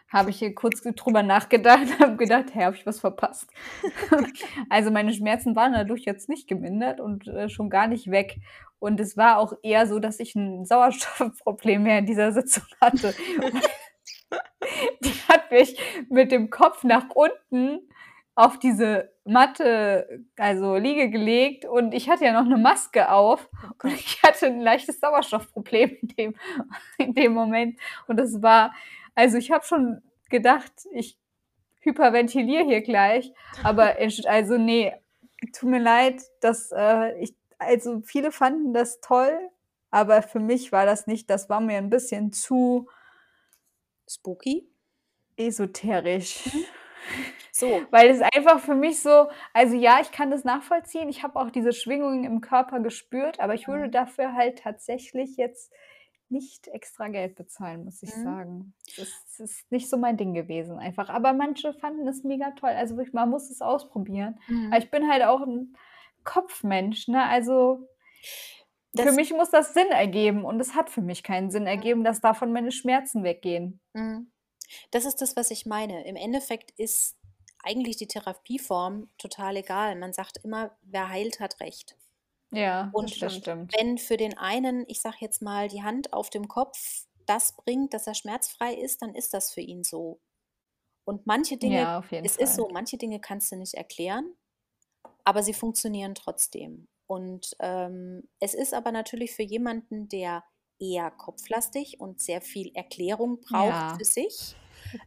Habe ich hier kurz drüber nachgedacht, habe gedacht: „Hä, habe ich was verpasst?“ Also, meine Schmerzen waren dadurch jetzt nicht gemindert und, äh, schon gar nicht weg. Und es war auch eher so, dass ich 'n Sauerstoffproblem während dieser Sitzung hatte. Die hat mich mit dem Kopf nach unten auf diese Matte, also Liege gelegt und ich hatte ja noch 'ne Maske auf
Oh
und ich hatte 'n leichtes Sauerstoffproblem in dem in dem Moment. Und das war also, ich habe schon gedacht, ich hyperventiliere hier gleich, aber also, ne, tut mir leid, dass, äh, ich also, viele fanden das toll, aber für mich war das nicht das war mir 'n bisschen zu
Spooky?
esoterisch.
Mhm. So.
Weil es einfach für mich so also, ja, ich kann das nachvollziehen. Ich habe auch diese Schwingungen im Körper gespürt, aber ich würde
Mhm.
dafür halt tatsächlich jetzt nicht extra Geld bezahlen, muss ich
Mhm.
sagen. Das ist nicht so mein Ding gewesen einfach. Aber manche fanden es mega toll. Also, wirklich, man muss es ausprobieren.
Mhm.
Aber ich bin halt auch 'n Kopfmensch, ne? Also, für
Das
mich muss das Sinn ergeben und es hat für mich keinen Sinn ergeben, dass davon meine Schmerzen weggehen.
Mhm. Das ist das, was ich meine. Im Endeffekt ist eigentlich die Therapieform total egal. Man sagt immer: „Wer heilt, hat Recht.“
Ja,
Und
das stimmt.
wenn für den einen, ich sage jetzt mal, die Hand auf dem Kopf das bringt, dass er schmerzfrei ist, dann ist das für ihn so. Und manche Dinge
Ja,
es ist
Fall.
so, manche Dinge kannst du nicht erklären, aber sie funktionieren trotzdem. Und, ähm, es ist aber natürlich für jemanden, der eher kopflastig und sehr viel Erklärung braucht
Ja.
für sich,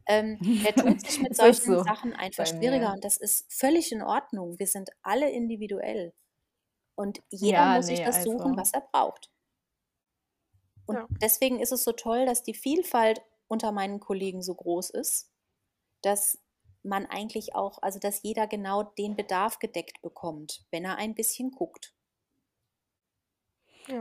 ähm, der tut sich mit solchen
so
Sachen einfach schwieriger und das ist völlig in Ordnung. Wir sind alle individuell. Und jeder
Ja,
muss sich
ne,
das suchen,
also
was er braucht. Und
Ja.
deswegen ist es so toll, dass die Vielfalt unter meinen Kollegen so groß ist, dass man eigentlich auch also, dass jeder genau den Bedarf gedeckt bekommt, wenn er ein bisschen guckt.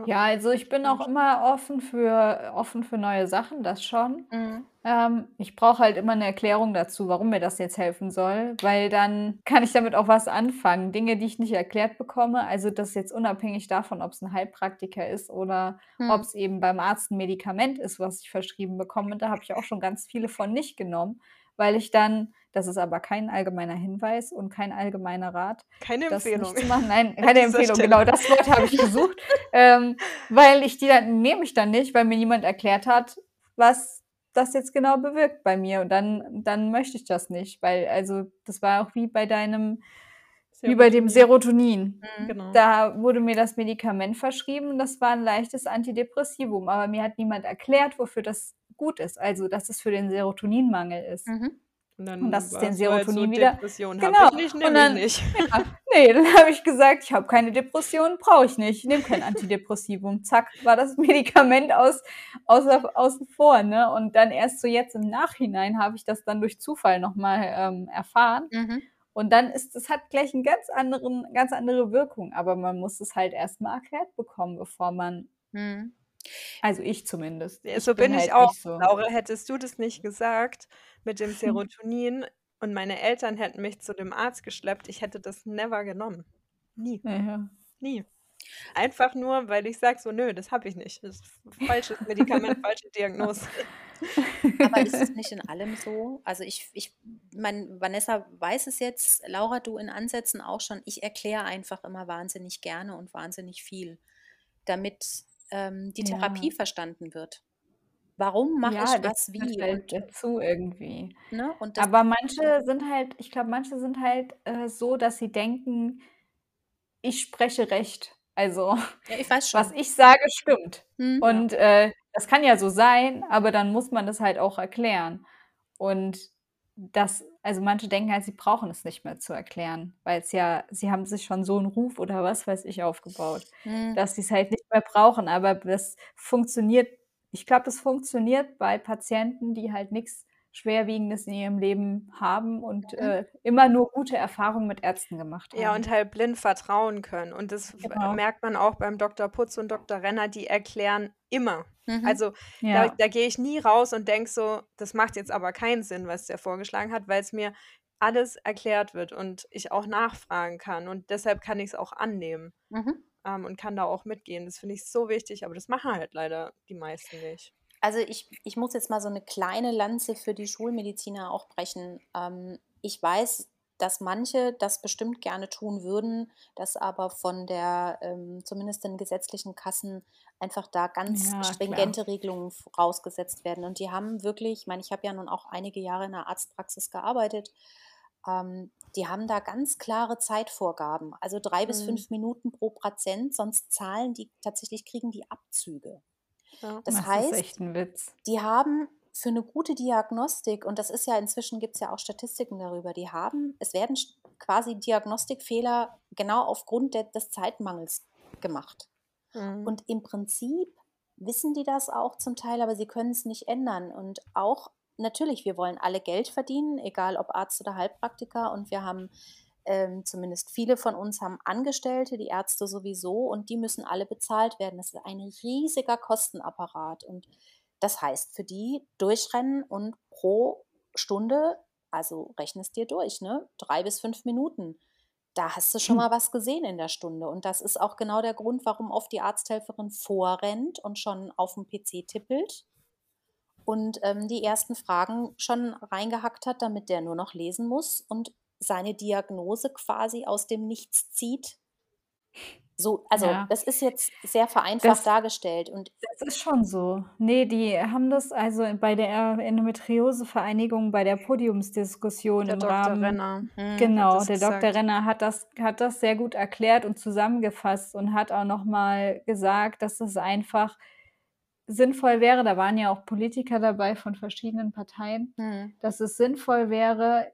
Ja.
Also, ich bin auch immer offen für offen für neue Sachen, das schon.
Mhm.
Ähm, ich brauche halt immer 'ne Erklärung dazu, warum mir das jetzt helfen soll, weil dann kann ich damit auch was anfangen. Dinge, die ich nicht erklärt bekomme, also, das ist jetzt unabhängig davon, ob's 'n Heilpraktiker ist oder
Mhm.
ob's eben beim Arzt 'n Medikament ist, was ich verschrieben bekomme. Da habe ich auch schon ganz viele von nicht genommen, weil ich dann das ist aber kein allgemeiner Hinweis und kein allgemeiner Rat,
Keine Empfehlung.
Nein, keine Empfehlung,
Stelle.
genau, das Wort habe ich gesucht, ähm, weil ich die dann nehme ich dann nicht, weil mir niemand erklärt hat, was das jetzt genau bewirkt bei mir und dann dann möchte ich das nicht, weil also, das war auch wie bei deinem wie bei dem
Serotonin.
Serotonin.
Mhm.
Genau.
Da wurde mir das Medikament verschrieben, das war 'n leichtes Antidepressivum, aber mir hat niemand erklärt, wofür das gut ist, also, dass es für den Serotoninmangel ist.
Mhm.
Und
Und
dann
dass es den
warst du halt so:
Serotonin wieder
„Depression habe
genau.
ich nicht,
Und dann
ich nicht.“
ja, ne, dann habe ich gesagt: „Ich habe keine Depression, brauche ich nicht. Ich nehme kein Antidepressivum.“ Zack, war das Medikament aus außer außen vor, ne? Und dann erst so jetzt im Nachhinein habe ich das dann durch Zufall noch mal, ähm, erfahren.
Mhm.
Und dann ist das hat gleich 'n ganz anderen ganz andere Wirkung, aber man muss es halt erst mal erklärt bekommen, bevor man
Mhm.
also, ich zumindest.
Ja,
Ich
so
bin
bin ich
halt
auch.
so
Laura, hättest du das nicht gesagt mit dem Serotonin und meine Eltern hätten mich zu dem Arzt geschleppt, ich hätte das never genommen. Nie.
Ja, ja.
Nie. Einfach nur, weil ich sage so: „Nö, das habe ich nicht. Das ist falsches Medikament, falsche Diagnose.“
Aber ist es nicht in allem so? Also, ich ich meine, Vanessa weiß es jetzt, Laura, du in Ansätzen auch schon. Ich erkläre einfach immer wahnsinnig gerne und wahnsinnig viel, damit, ähm, die
Ja.
Therapie verstanden wird. Warum mache
Ja,
ich
das gehört
wie?
halt
Und
dazu irgendwie.
ne, und das
Aber manche sind halt ich glaube, manche sind halt, äh, so, dass sie denken: „Ich spreche Recht.“ Also,
ja, ich
was ich sage, stimmt.
Ja.
Und, äh, das kann ja so sein, aber dann muss man das halt auch erklären. Und das also, manche denken halt, sie brauchen es nicht mehr zu erklären, weil's ja sie haben sich schon so 'n Ruf oder was weiß ich aufgebaut,
Mhm.
dass sie's halt nicht mehr brauchen. Aber das funktioniert ich glaube, das funktioniert bei Patienten, die halt nix Schwerwiegendes in ihrem Leben haben und,
Mhm.
äh, immer nur gute Erfahrungen mit Ärzten gemacht
Ja,
haben.
und halt blind vertrauen können. Und das
Genau.
merkt man auch beim Dr. Putz und Dr. Renner, die erklären immer.
Mhm.
Also, da
Ja.
da gehe ich nie raus und denke so: „Das macht jetzt aber keinen Sinn, was der vorgeschlagen hat“, weil's mir alles erklärt wird und ich auch nachfragen kann. Und deshalb kann ich's auch annehmen,
Mhm.
ähm, und kann da auch mitgehen. Das finde ich so wichtig, aber das machen halt leider die meisten nicht.
Also, ich ich muss jetzt mal so 'ne kleine Lanze für die Schulmediziner auch brechen. Ähm, ich weiß, dass manche das bestimmt gerne tun würden, dass aber von der, ähm zumindest den gesetzlichen Kassen einfach da ganz
Ja, klar.
stringente Regelungen vorausgesetzt werden. Und die haben wirklich ich meine, ich habe ja nun auch einige Jahre in 'ner Arztpraxis gearbeitet. Ähm, die haben da ganz klare Zeitvorgaben, also 3 bis
Mhm.
5 Minuten pro Patient, sonst zahlen die tatsächlich kriegen die Abzüge.
Ja.
Das
Das ist
heißt,
echt 'n Witz.
die haben für 'ne gute Diagnostik und das ist ja inzwischen gibt's ja auch Statistiken darüber, die haben es werden quasi Diagnostikfehler genau aufgrund der des Zeitmangels gemacht.
Mhm.
Und im Prinzip wissen die das auch zum Teil, aber sie können's nicht ändern. Und auch natürlich, wir wollen alle Geld verdienen, egal ob Arzt oder Heilpraktiker. Und wir haben ähm, zumindest viele von uns haben Angestellte, die Ärzte sowieso, und die müssen alle bezahlt werden. Das ist ein riesiger Kostenapparat. Und das heißt für die durchrennen und pro Stunde also, rechne es dir durch, ne, 3 bis 5 Minuten. Da hast du schon mal was gesehen in der Stunde. Und das ist auch genau der Grund, warum oft die Arzthelferin vorrennt und schon aufm PC tippelt und, ähm, die ersten Fragen schon reingehackt hat, damit der nur noch lesen muss und seine Diagnose quasi aus dem Nichts zieht. So, also,
Ja.
das ist jetzt sehr vereinfacht
Das
dargestellt und
das ist schon so. Ne, die haben das also bei der Endometriose-Vereinigung, bei der Podiumsdiskussion
Der
im
Dr.
Rahmen
Renner hat
genau, der Dr.
gesagt.
Renner hat das hat das sehr gut erklärt und zusammengefasst und hat auch noch mal gesagt, dass es einfach sinnvoll wäre da waren ja auch Politiker dabei von verschiedenen Parteien,
Mhm.
dass es sinnvoll wäre,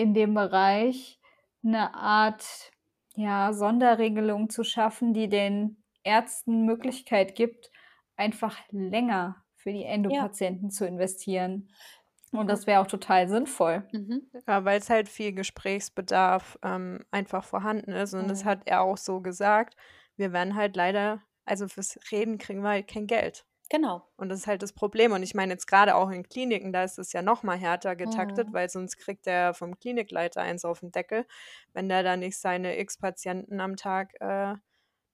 in dem Bereich 'ne Art, ja, Sonderregelung zu schaffen, die den Ärzten Möglichkeit gibt, einfach länger für die
Ja.
Endo-Patienten zu investieren. Und
Ja.
das wäre auch total sinnvoll.
Mhm.
Ja, weil's halt viel Gesprächsbedarf, ähm, einfach vorhanden ist. Und das
Mhm.
hat er auch so gesagt. Wir werden halt leider also, fürs Reden kriegen wir halt kein Geld.
Genau.
Und das ist halt das Problem. Und ich meine jetzt grade auch in Kliniken, da ist es ja noch mal härter getaktet,
Mhm.
weil sonst kriegt der vom Klinikleiter eins auf 'n Deckel, wenn der da nicht seine X Patienten am Tag, äh,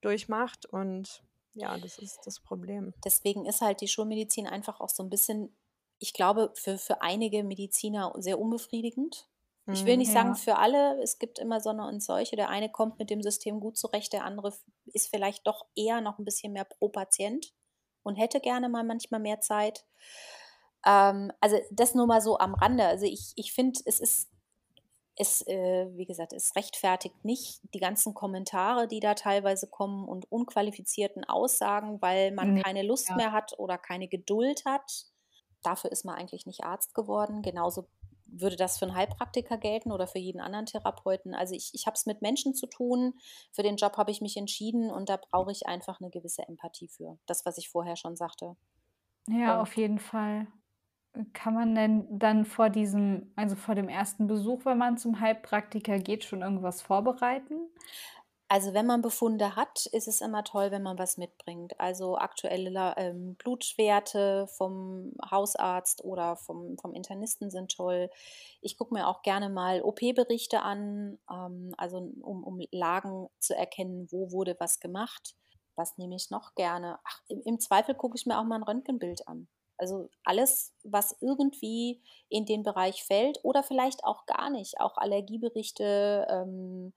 durchmacht. Und ja, das ist das Problem.
Deswegen ist halt die Schulmedizin einfach auch so 'n bisschen, ich glaube, für für einige Mediziner sehr unbefriedigend. Ich will
Mhm.
nicht sagen
Ja.
für alle, es gibt immer Sonne und solche. Der eine kommt mit dem System gut zurecht, der andere ist vielleicht doch eher noch 'n bisschen mehr pro Patient und hätte gerne mal manchmal mehr Zeit. Ähm, also, das nur mal so am Rande. Also, ich ich finde, es ist es, äh wie gesagt, es rechtfertigt nicht die ganzen Kommentare, die da teilweise kommen und unqualifizierten Aussagen, weil man
Ne,
keine Lust
ja.
mehr hat oder keine Geduld hat. Dafür ist man eigentlich nicht Arzt geworden. Genauso würde das für 'n Heilpraktiker gelten oder für jeden anderen Therapeuten. Also, ich ich habe es mit Menschen zu tun. Für den Job habe ich mich entschieden und da brauche ich einfach 'ne gewisse Empathie für. Das, was ich vorher schon sagte.
Ja,
Und
auf jeden Fall. Kann man denn dann vor diesem also, vor dem ersten Besuch, wenn man zum Heilpraktiker geht, schon irgendwas vorbereiten?
Also wenn man Befunde hat, ist es immer toll, wenn man was mitbringt. Also aktuelle ähm, Blutwerte vom Hausarzt oder vom, vom Internisten sind toll. Ich gucke mir auch gerne mal OP-Berichte an, ähm, also um, um Lagen zu erkennen, wo wurde was gemacht. Was nehme ich noch gerne? Ach, im, im Zweifel gucke ich mir auch mal ein Röntgenbild an. Also alles, was irgendwie in den Bereich fällt oder vielleicht auch gar nicht. Auch Allergieberichte, ähm,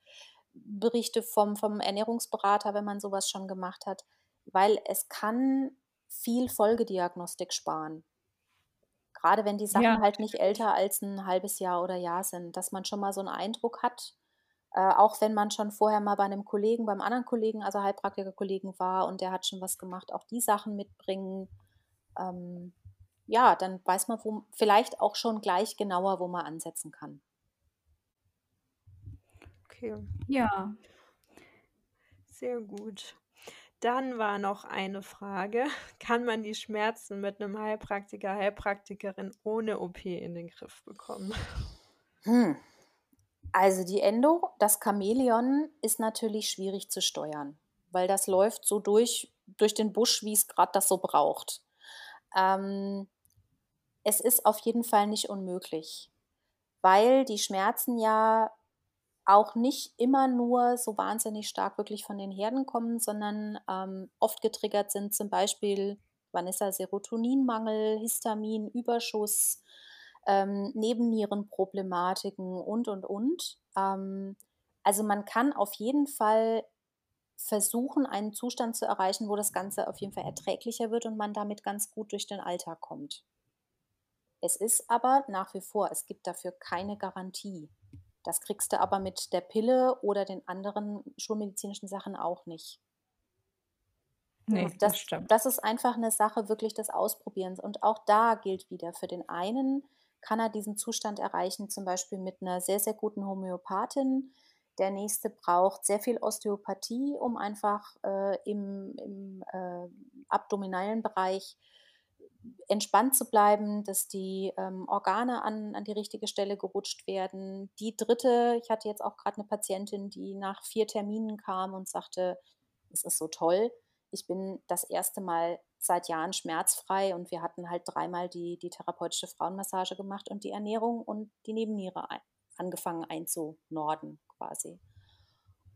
Berichte vom, vom Ernährungsberater, wenn man sowas schon gemacht hat, weil es kann viel Folgediagnostik sparen. Gerade wenn die Sachen ja. halt nicht älter als ein halbes Jahr oder Jahr sind, dass man schon mal so einen Eindruck hat, äh, auch wenn man schon vorher mal bei einem Kollegen, beim anderen Kollegen, also Heilpraktiker-Kollegen war und der hat schon was gemacht, auch die Sachen mitbringen. Ähm, ja, dann weiß man wo, vielleicht auch schon gleich genauer, wo man ansetzen kann.
Okay.
Ja.
Sehr gut. Dann war noch eine Frage. Kann man die Schmerzen mit einem Heilpraktiker, Heilpraktikerin ohne OP in den Griff bekommen?
Hm. Also die Endo, das Chamäleon ist natürlich schwierig zu steuern, weil das läuft so durch, durch den Busch, wie es gerade das so braucht. Ähm, es ist auf jeden Fall nicht unmöglich, weil die Schmerzen ja auch nicht immer nur so wahnsinnig stark wirklich von den Herden kommen, sondern ähm, oft getriggert sind zum Beispiel Vanessa Serotoninmangel, Histaminüberschuss, ähm, Nebennierenproblematiken und, und, und. Ähm, also man kann auf jeden Fall versuchen, einen Zustand zu erreichen, wo das Ganze auf jeden Fall erträglicher wird und man damit ganz gut durch den Alltag kommt. Es ist aber nach wie vor, es gibt dafür keine Garantie. Das kriegst du aber mit der Pille oder den anderen schulmedizinischen Sachen auch nicht.
Nee,
das, das, stimmt. Das ist einfach eine Sache wirklich des Ausprobierens. Und auch da gilt wieder, für den einen kann er diesen Zustand erreichen, zum Beispiel mit einer sehr, sehr guten Homöopathin. Der nächste braucht sehr viel Osteopathie, um einfach äh, im, im äh, abdominalen Bereich entspannt zu bleiben, dass die ähm, Organe an, an die richtige Stelle gerutscht werden. Die dritte, ich hatte jetzt auch gerade eine Patientin, die nach vier Terminen kam und sagte, es ist so toll, ich bin das erste Mal seit Jahren schmerzfrei und wir hatten halt dreimal die, die therapeutische Frauenmassage gemacht und die Ernährung und die Nebenniere ein, angefangen einzunorden quasi.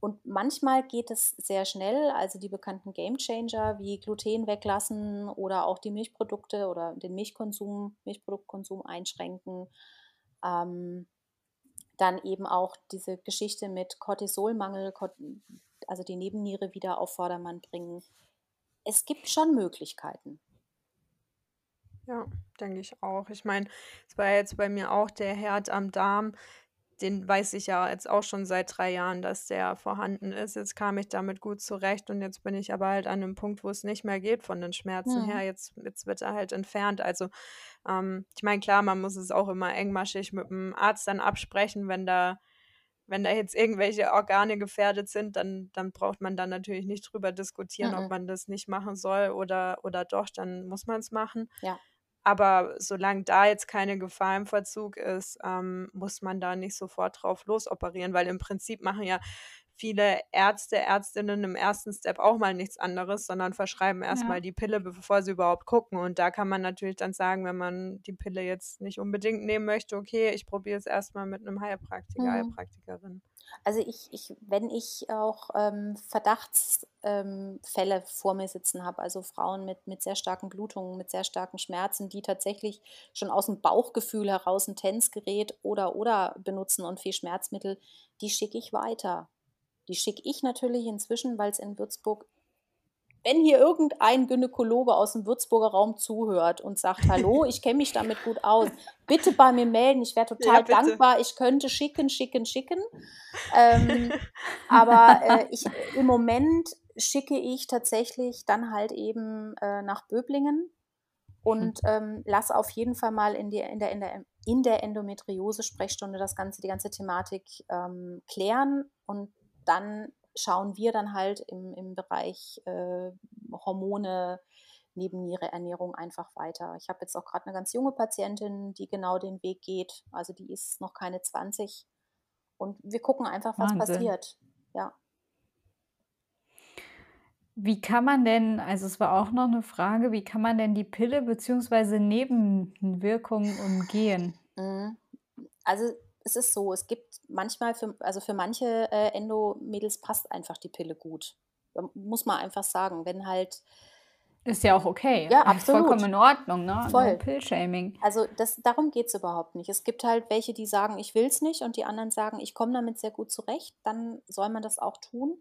Und manchmal geht es sehr schnell, also die bekannten Game Changer wie Gluten weglassen oder auch die Milchprodukte oder den Milchkonsum, Milchproduktkonsum einschränken. Ähm, dann eben auch diese Geschichte mit Cortisolmangel, also die Nebenniere wieder auf Vordermann bringen. Es gibt schon Möglichkeiten.
Ja, denke ich auch. Ich meine, es war jetzt bei mir auch der Herd am Darm den weiß ich ja jetzt auch schon seit drei Jahren, dass der vorhanden ist. Jetzt kam ich damit gut zurecht und jetzt bin ich aber halt an einem Punkt, wo es nicht mehr geht von den Schmerzen mhm. her. Jetzt, jetzt wird er halt entfernt. Also ähm, ich meine, klar, man muss es auch immer engmaschig mit dem Arzt dann absprechen, wenn da wenn da jetzt irgendwelche Organe gefährdet sind, dann, dann braucht man dann natürlich nicht drüber diskutieren, mhm. ob man das nicht machen soll oder, oder doch, dann muss man es machen.
Ja.
Aber solange da jetzt keine Gefahr im Verzug ist, ähm, muss man da nicht sofort drauf losoperieren, weil im Prinzip machen ja viele Ärzte, Ärztinnen im ersten Step auch mal nichts anderes, sondern verschreiben erstmal ja. die Pille, bevor sie überhaupt gucken. Und da kann man natürlich dann sagen, wenn man die Pille jetzt nicht unbedingt nehmen möchte, okay, ich probiere es erstmal mit einem Heilpraktiker, mhm. Heilpraktikerin.
Also ich, ich, wenn ich auch ähm, Verdachtsfälle ähm, vor mir sitzen habe, also Frauen mit, mit sehr starken Blutungen, mit sehr starken Schmerzen, die tatsächlich schon aus dem Bauchgefühl heraus ein Tänzgerät oder oder benutzen und viel Schmerzmittel, die schicke ich weiter. Die schicke ich natürlich inzwischen, weil es in Würzburg wenn hier irgendein Gynäkologe aus dem Würzburger Raum zuhört und sagt, hallo, ich kenne mich damit gut aus, bitte bei mir melden, ich wäre total ja, dankbar, ich könnte schicken, schicken, schicken. Ähm, aber äh, ich, im Moment schicke ich tatsächlich dann halt eben äh, nach Böblingen und ähm, lass auf jeden Fall mal in, die, in, der, in, der, in der Endometriose-Sprechstunde das ganze, die ganze Thematik ähm, klären und dann schauen wir dann halt im, im Bereich äh, Hormone, Nebenniere, Ernährung einfach weiter. Ich habe jetzt auch gerade eine ganz junge Patientin, die genau den Weg geht. Also die ist noch keine 20. Und wir gucken einfach, was Wahnsinn. passiert. Ja.
Wie kann man denn also, es war auch noch eine Frage, wie kann man denn die Pille beziehungsweise Nebenwirkungen umgehen?
Mhm. Also, es ist so, es gibt manchmal für also, für manche, äh, Endo-Mädels passt einfach die Pille gut. Muss man einfach sagen, wenn halt
Ist ja auch okay.
ja,
Äh, vollkommen
absolut.
in Ordnung, ne? No
Voll.
Pill-Shaming.
Also, das darum geht's überhaupt nicht. Es gibt halt welche, die sagen: „Ich will's nicht“, und die anderen sagen: „Ich komme damit sehr gut zurecht“, dann soll man das auch tun.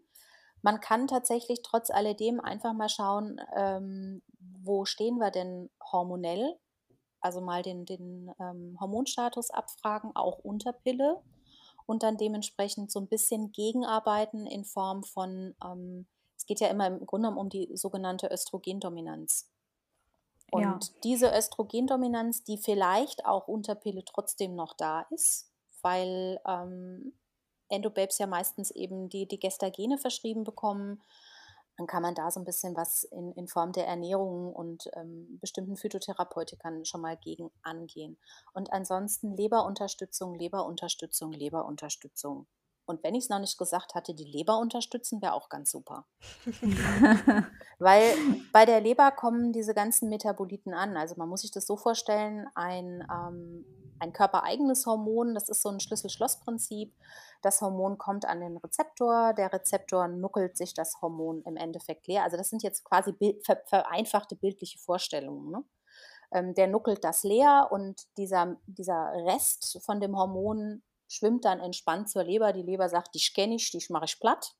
Man kann tatsächlich trotz alledem einfach mal schauen, ähm, wo stehen wir denn hormonell? Also, mal den den, ähm, Hormonstatus abfragen, auch unter Pille und dann dementsprechend so ein bisschen gegenarbeiten in Form von, ähm es geht ja immer im Grunde genommen um die sogenannte Östrogendominanz.
Ja.
Und diese Östrogendominanz, die vielleicht auch unter Pille trotzdem noch da ist, weil ähm, Endobabes ja meistens eben die, die Gestagene verschrieben bekommen, dann kann man da so ein bisschen was in, in Form der Ernährung und ähm, bestimmten Phytotherapeutikern schon mal gegen angehen. Und ansonsten Leberunterstützung, Leberunterstützung, Leberunterstützung. Und wenn ich es noch nicht gesagt hatte, die Leber unterstützen wäre auch ganz super. Weil bei der Leber kommen diese ganzen Metaboliten an. Also man muss sich das so vorstellen, ein, ähm, ein körpereigenes Hormon, das ist so ein Schlüssel-Schloss-Prinzip. Das Hormon kommt an den Rezeptor, der Rezeptor nuckelt sich das Hormon im Endeffekt leer. Also das sind jetzt quasi bild, ver, vereinfachte bildliche Vorstellungen. Ne? Ähm, der nuckelt das leer und dieser, dieser Rest von dem Hormon schwimmt dann entspannt zur Leber. Die Leber sagt, die kenne ich, die mache ich platt.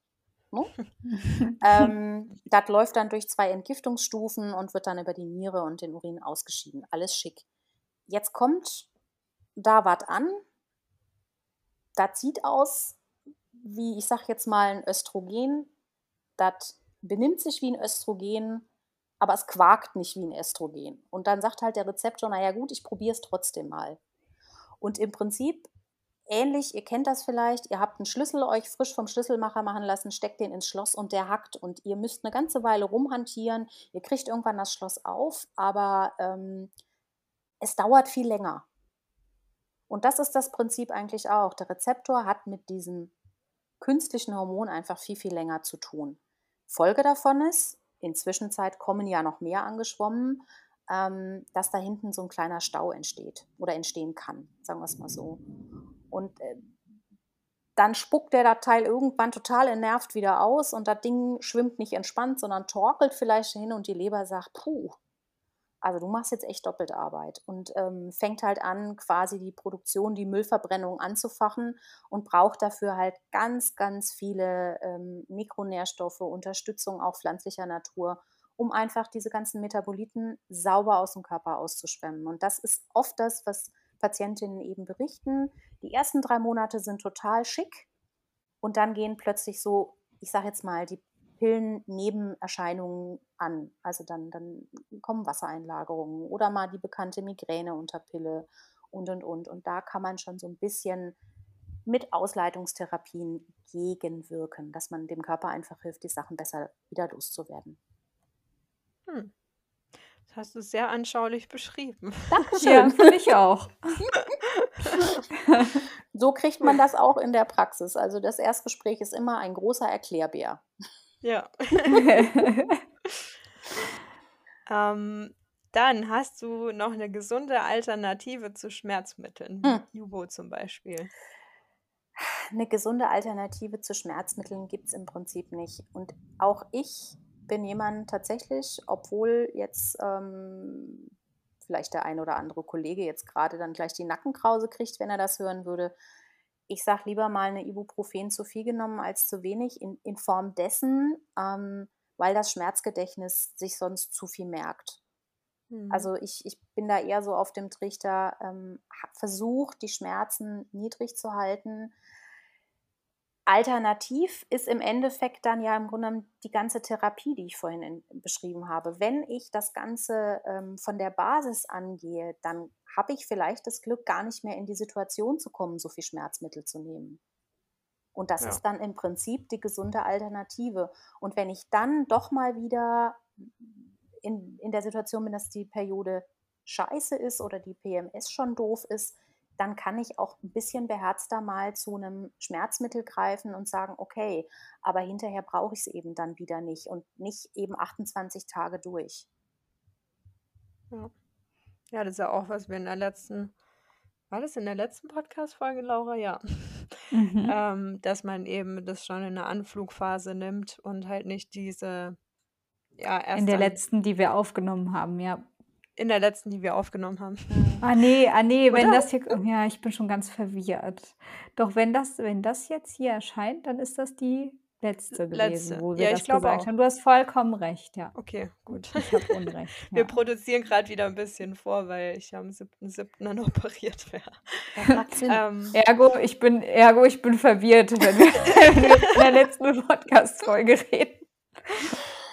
Ne? ähm, das läuft dann durch zwei Entgiftungsstufen und wird dann über die Niere und den Urin ausgeschieden. Alles schick. Jetzt kommt da was an. Das sieht aus wie, ich sag jetzt mal, ein Östrogen. Das benimmt sich wie ein Östrogen, aber es quakt nicht wie ein Östrogen. Und dann sagt halt der Rezeptor, naja gut, ich probiere es trotzdem mal. Und im Prinzip ähnlich, ihr kennt das vielleicht, ihr habt einen Schlüssel euch frisch vom Schlüsselmacher machen lassen, steckt den ins Schloss und der hackt und ihr müsst eine ganze Weile rumhantieren, ihr kriegt irgendwann das Schloss auf, aber ähm, es dauert viel länger. Und das ist das Prinzip eigentlich auch. Der Rezeptor hat mit diesem künstlichen Hormon einfach viel, viel länger zu tun. Folge davon ist, inzwischen kommen ja noch mehr angeschwommen, ähm, dass da hinten so ein kleiner Stau entsteht oder entstehen kann, sagen wir es mal so. Und äh, dann spuckt der Teil irgendwann total entnervt wieder aus und das Ding schwimmt nicht entspannt, sondern torkelt vielleicht hin und die Leber sagt, puh, also du machst jetzt echt Doppeltarbeit und ähm, fängt halt an, quasi die Produktion, die Müllverbrennung anzufachen und braucht dafür halt ganz, ganz viele ähm, Mikronährstoffe, Unterstützung auch pflanzlicher Natur, um einfach diese ganzen Metaboliten sauber aus dem Körper auszuschwemmen. Und das ist oft das, was Patientinnen eben berichten. Die ersten drei Monate sind total schick und dann gehen plötzlich so, ich sage jetzt mal, die Pillennebenerscheinungen an. Also dann, dann kommen Wassereinlagerungen oder mal die bekannte Migräne unter Pille und und und. Und da kann man schon so ein bisschen mit Ausleitungstherapien gegenwirken, dass man dem Körper einfach hilft, die Sachen besser wieder loszuwerden.
Hm. Hast du sehr anschaulich beschrieben.
Dankeschön.
Ja, finde ich auch.
so kriegt man das auch in der Praxis. Also das Erstgespräch ist immer ein großer Erklärbär.
Ja. ähm, dann hast du noch eine gesunde Alternative zu Schmerzmitteln,
Hm.
Jubo zum Beispiel.
Eine gesunde Alternative zu Schmerzmitteln gibt es im Prinzip nicht. Und auch ich bin jemand tatsächlich, obwohl jetzt ähm, vielleicht der ein oder andere Kollege jetzt gerade dann gleich die Nackenkrause kriegt, wenn er das hören würde. Ich sage lieber mal eine Ibuprofen zu viel genommen als zu wenig, in, in Form dessen, ähm, weil das Schmerzgedächtnis sich sonst zu viel merkt.
Mhm.
Also ich, ich bin da eher so auf dem Trichter, ähm, versucht, die Schmerzen niedrig zu halten. Alternativ ist im Endeffekt dann ja im Grunde die ganze Therapie, die ich vorhin in, beschrieben habe. Wenn ich das Ganze ähm, von der Basis angehe, dann habe ich vielleicht das Glück, gar nicht mehr in die Situation zu kommen, so viel Schmerzmittel zu nehmen. Und das
Ja.
ist dann im Prinzip die gesunde Alternative. Und wenn ich dann doch mal wieder in, in der Situation bin, dass die Periode scheiße ist oder die PMS schon doof ist, dann kann ich auch ein bisschen beherzter mal zu einem Schmerzmittel greifen und sagen, okay, aber hinterher brauche ich es eben dann wieder nicht und nicht eben 28 Tage durch.
Ja. ja, das ist ja auch, was wir in der letzten, war das in der letzten Podcast-Folge, Laura? Ja. Mhm. ähm, dass man eben das schon in der Anflugphase nimmt und halt nicht diese,
ja, erst In der letzten, die wir aufgenommen haben, ja.
In der letzten, die wir aufgenommen haben.
Ah nee, ah nee, wenn das hier, ja, ich bin schon ganz verwirrt. Doch wenn das, wenn das jetzt hier erscheint, dann ist das die letzte gewesen, Letzte. wo wir Ja, das gesagt auch. haben. Du hast vollkommen recht, ja.
Okay, gut.
Ich habe Unrecht.
Wir produzieren gerade wieder ein bisschen vor, weil ich am 7.7. dann operiert wäre.
Ähm, Ergo, ich bin, ergo, ich bin verwirrt, wenn wir, wenn wir in der letzten Podcast-Folge reden.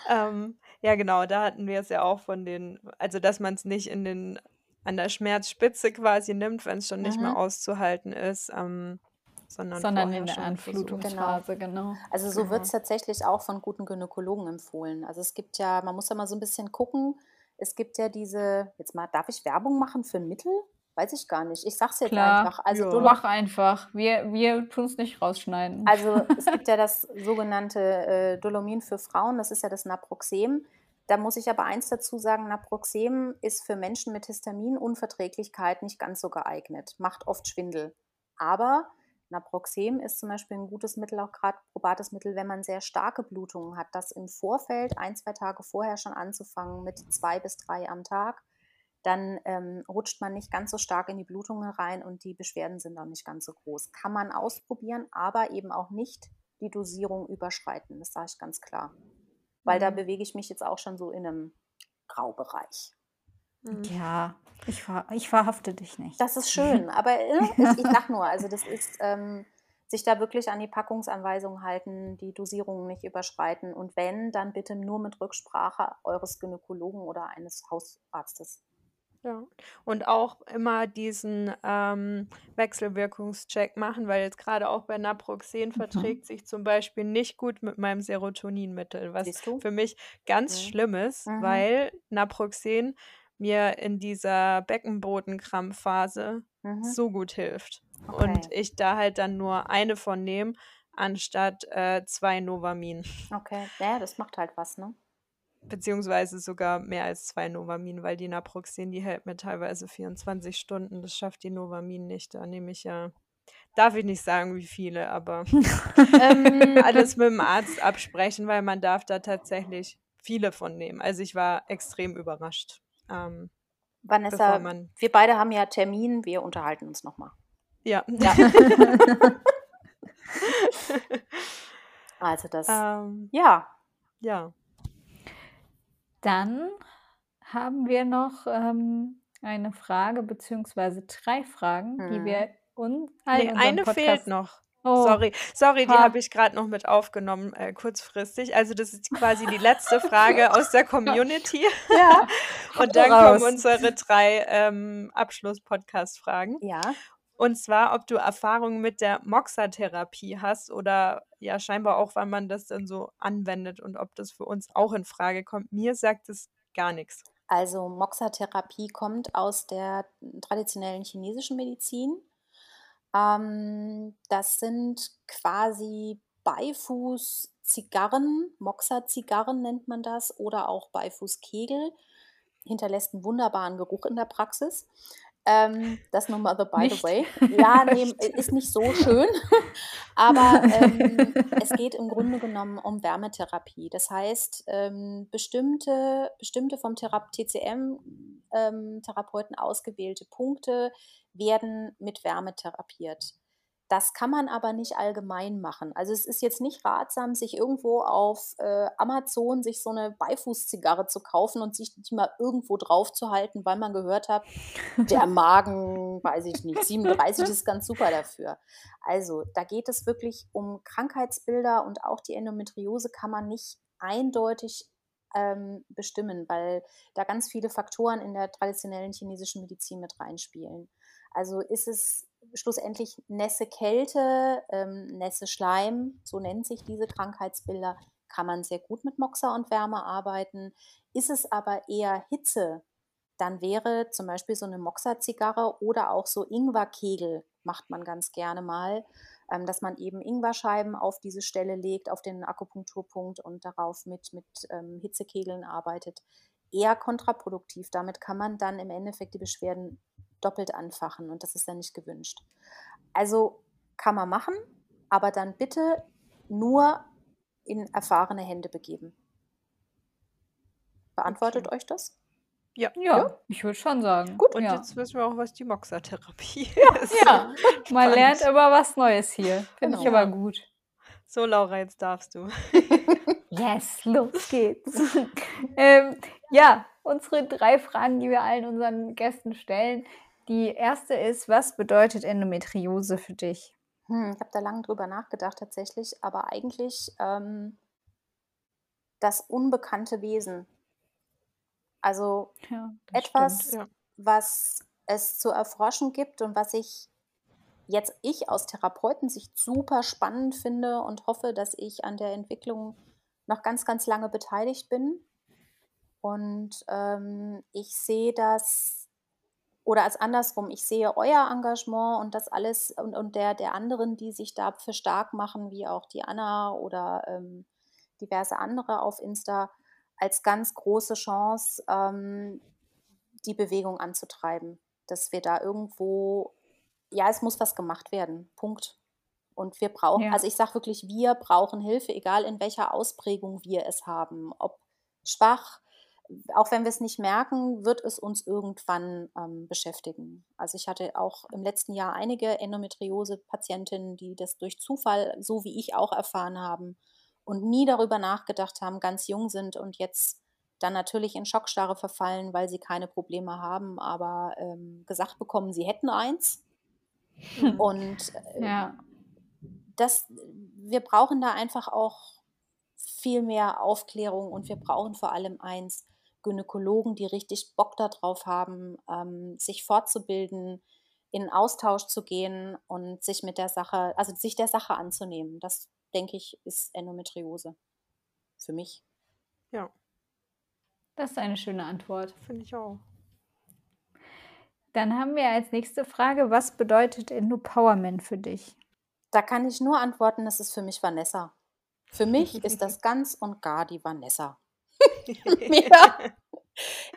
ähm, ja, genau, da hatten wir es ja auch von den, also dass man es nicht in den, an der Schmerzspitze quasi nimmt, wenn es schon nicht mehr mhm. auszuhalten ist. Ähm, sondern,
sondern in der Anflutungsphase, genau.
genau. Also so genau. wird es tatsächlich auch von guten Gynäkologen empfohlen. Also es gibt ja, man muss ja mal so ein bisschen gucken, es gibt ja diese, jetzt mal, darf ich Werbung machen für ein Mittel? Weiß ich gar nicht. Ich sag's jetzt Klar. einfach.
Also ja. mach einfach. Wir, wir tun es nicht rausschneiden.
Also es gibt ja das sogenannte äh, Dolomin für Frauen, das ist ja das Naproxen. Da muss ich aber eins dazu sagen, Naproxen ist für Menschen mit Histaminunverträglichkeit nicht ganz so geeignet, macht oft Schwindel. Aber Naproxen ist zum Beispiel ein gutes Mittel, auch gerade probates Mittel, wenn man sehr starke Blutungen hat, das im Vorfeld ein, zwei Tage vorher schon anzufangen mit zwei bis drei am Tag. Dann ähm, rutscht man nicht ganz so stark in die Blutungen rein und die Beschwerden sind dann nicht ganz so groß. Kann man ausprobieren, aber eben auch nicht die Dosierung überschreiten, das sage ich ganz klar. Weil mhm. da bewege ich mich jetzt auch schon so in einem Graubereich.
Mhm. Ja, ich, ver ich verhafte dich nicht.
Das ist schön, aber äh, ich, ich sag nur, also das ist, ähm, sich da wirklich an die Packungsanweisungen halten, die Dosierungen nicht überschreiten und wenn, dann bitte nur mit Rücksprache eures Gynäkologen oder eines Hausarztes.
Ja, und auch immer diesen ähm, Wechselwirkungscheck machen, weil jetzt gerade auch bei Naproxen mhm. verträgt sich zum Beispiel nicht gut mit meinem Serotoninmittel, was für mich ganz mhm. schlimm ist, mhm. weil Naproxen mir in dieser Beckenbodenkrampfphase mhm. so gut hilft. Okay. Und ich da halt dann nur eine von nehme, anstatt äh, zwei Novamin.
Okay, ja, das macht halt was, ne?
Beziehungsweise sogar mehr als zwei Novamin, weil die Naproxen, die hält mir teilweise 24 Stunden. Das schafft die Novamin nicht. Da nehme ich ja, darf ich nicht sagen, wie viele, aber ähm, alles mit dem Arzt absprechen, weil man darf da tatsächlich viele von nehmen. Also ich war extrem überrascht. Ähm,
Vanessa, wir beide haben ja Termin, wir unterhalten uns nochmal.
Ja. ja.
also das, ähm, ja.
Ja.
Dann haben wir noch ähm, eine Frage, beziehungsweise drei Fragen, hm. die wir uns.
Nee, eine Podcast fehlt noch. Oh, sorry, sorry, die habe ich gerade noch mit aufgenommen, äh, kurzfristig. Also das ist quasi die letzte Frage aus der Community.
ja.
Und dann raus. kommen unsere drei ähm, Abschluss-Podcast-Fragen.
Ja.
Und zwar, ob du Erfahrungen mit der Moxa-Therapie hast oder ja scheinbar auch, wann man das dann so anwendet und ob das für uns auch in Frage kommt. Mir sagt es gar nichts.
Also Moxa-Therapie kommt aus der traditionellen chinesischen Medizin ähm, das sind quasi Beifuß-Zigarren, Moxa-Zigarren nennt man das, oder auch Beifußkegel. Hinterlässt einen wunderbaren Geruch in der Praxis. Ähm, das nur mal the by nicht. the way. Ja, nee, ist nicht so schön. Aber ähm, es geht im Grunde genommen um Wärmetherapie. Das heißt, ähm, bestimmte, bestimmte vom TCM-Therapeuten ähm, ausgewählte Punkte werden mit Wärme therapiert. Das kann man aber nicht allgemein machen. Also es ist jetzt nicht ratsam, sich irgendwo auf äh, Amazon sich so eine Beifußzigarre zu kaufen und sich die mal irgendwo drauf zu halten, weil man gehört hat, der Magen, weiß ich nicht, 37 ist ganz super dafür. Also da geht es wirklich um Krankheitsbilder und auch die Endometriose kann man nicht eindeutig ähm, bestimmen, weil da ganz viele Faktoren in der traditionellen chinesischen Medizin mit reinspielen. Also ist es schlussendlich Nässe Kälte, ähm, Nässe Schleim, so nennen sich diese Krankheitsbilder, kann man sehr gut mit Moxa und Wärme arbeiten. Ist es aber eher Hitze, dann wäre zum Beispiel so eine Moxa-Zigarre oder auch so Ingwerkegel macht man ganz gerne mal, ähm, dass man eben Ingwerscheiben auf diese Stelle legt, auf den Akupunkturpunkt und darauf mit, mit ähm, Hitzekegeln arbeitet. Eher kontraproduktiv. Damit kann man dann im Endeffekt die Beschwerden doppelt anfachen und das ist dann nicht gewünscht. Also kann man machen, aber dann bitte nur in erfahrene Hände begeben. Beantwortet okay. euch das?
Ja, ja, ja. ich würde schon sagen.
Gut, und
ja.
jetzt wissen wir auch, was die Moxa-Therapie
ja, ist. Ja, man lernt aber was Neues hier. Finde genau. ich aber gut.
So, Laura, jetzt darfst du.
yes, los geht's. ähm, ja, unsere drei Fragen, die wir allen unseren Gästen stellen. Die erste ist, was bedeutet Endometriose für dich?
Hm, ich habe da lange drüber nachgedacht tatsächlich, aber eigentlich ähm, das unbekannte Wesen. Also ja, etwas, stimmt, ja. was es zu erforschen gibt und was ich jetzt ich aus Therapeutensicht super spannend finde und hoffe, dass ich an der Entwicklung noch ganz, ganz lange beteiligt bin. Und ähm, ich sehe das, oder als andersrum, ich sehe euer Engagement und das alles und, und der, der anderen, die sich dafür stark machen, wie auch die Anna oder ähm, diverse andere auf Insta, als ganz große Chance, ähm, die Bewegung anzutreiben. Dass wir da irgendwo, ja, es muss was gemacht werden. Punkt. Und wir brauchen, ja. also ich sage wirklich, wir brauchen Hilfe, egal in welcher Ausprägung wir es haben. Ob schwach, auch wenn wir es nicht merken, wird es uns irgendwann ähm, beschäftigen. Also ich hatte auch im letzten Jahr einige Endometriose-Patientinnen, die das durch Zufall, so wie ich auch erfahren haben, und nie darüber nachgedacht haben, ganz jung sind und jetzt dann natürlich in Schockstarre verfallen, weil sie keine Probleme haben, aber ähm, gesagt bekommen, sie hätten eins. Hm. Und äh, ja. das, wir brauchen da einfach auch viel mehr Aufklärung und wir brauchen vor allem eins, Gynäkologen, die richtig Bock darauf haben, ähm, sich fortzubilden, in Austausch zu gehen und sich mit der Sache, also sich der Sache anzunehmen. Das denke ich, ist Endometriose. Für mich.
Ja.
Das ist eine schöne Antwort.
Finde ich auch.
Dann haben wir als nächste Frage, was bedeutet Endopowerment für dich?
Da kann ich nur antworten, das ist für mich Vanessa. Für mich ist das ganz und gar die Vanessa. ja.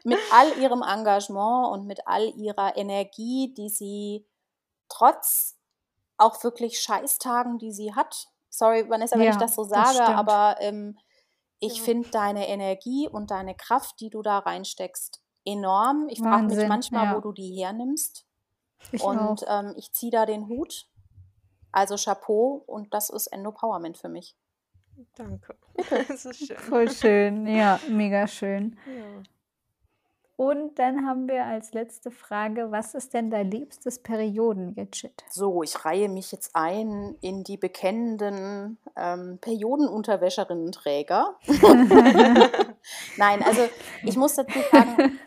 Mit all ihrem Engagement und mit all ihrer Energie, die sie trotz auch wirklich Scheißtagen, die sie hat, Sorry, Vanessa, wenn ja, ich das so sage, das aber ähm, ich ja. finde deine Energie und deine Kraft, die du da reinsteckst, enorm. Ich frage mich manchmal, ja. wo du die hernimmst. Ich und ähm, ich ziehe da den Hut. Also Chapeau und das ist Endopowerment für mich.
Danke.
Das ist schön. Voll schön, ja, mega schön. Ja. Und dann haben wir als letzte Frage, was ist denn dein liebstes Perioden-Gadget?
So, ich reihe mich jetzt ein in die bekennenden ähm, Periodenunterwäscherinnen-Träger. Nein, also ich muss dazu sagen,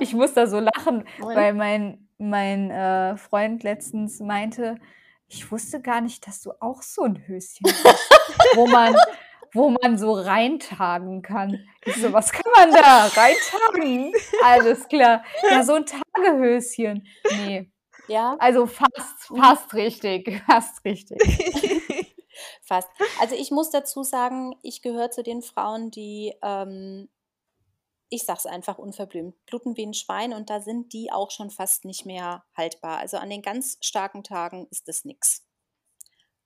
ich muss da so lachen, weil mein, mein äh, Freund letztens meinte, ich wusste gar nicht, dass du auch so ein Höschen hast, wo man wo man so reintagen kann. Ich so, was kann man da reintagen? Alles klar. Ja, so ein Tagehöschen. Nee. Ja. Also fast, fast richtig. Fast richtig.
fast. Also ich muss dazu sagen, ich gehöre zu den Frauen, die, ähm, ich sag's einfach unverblümt, bluten wie ein Schwein und da sind die auch schon fast nicht mehr haltbar. Also an den ganz starken Tagen ist das nichts.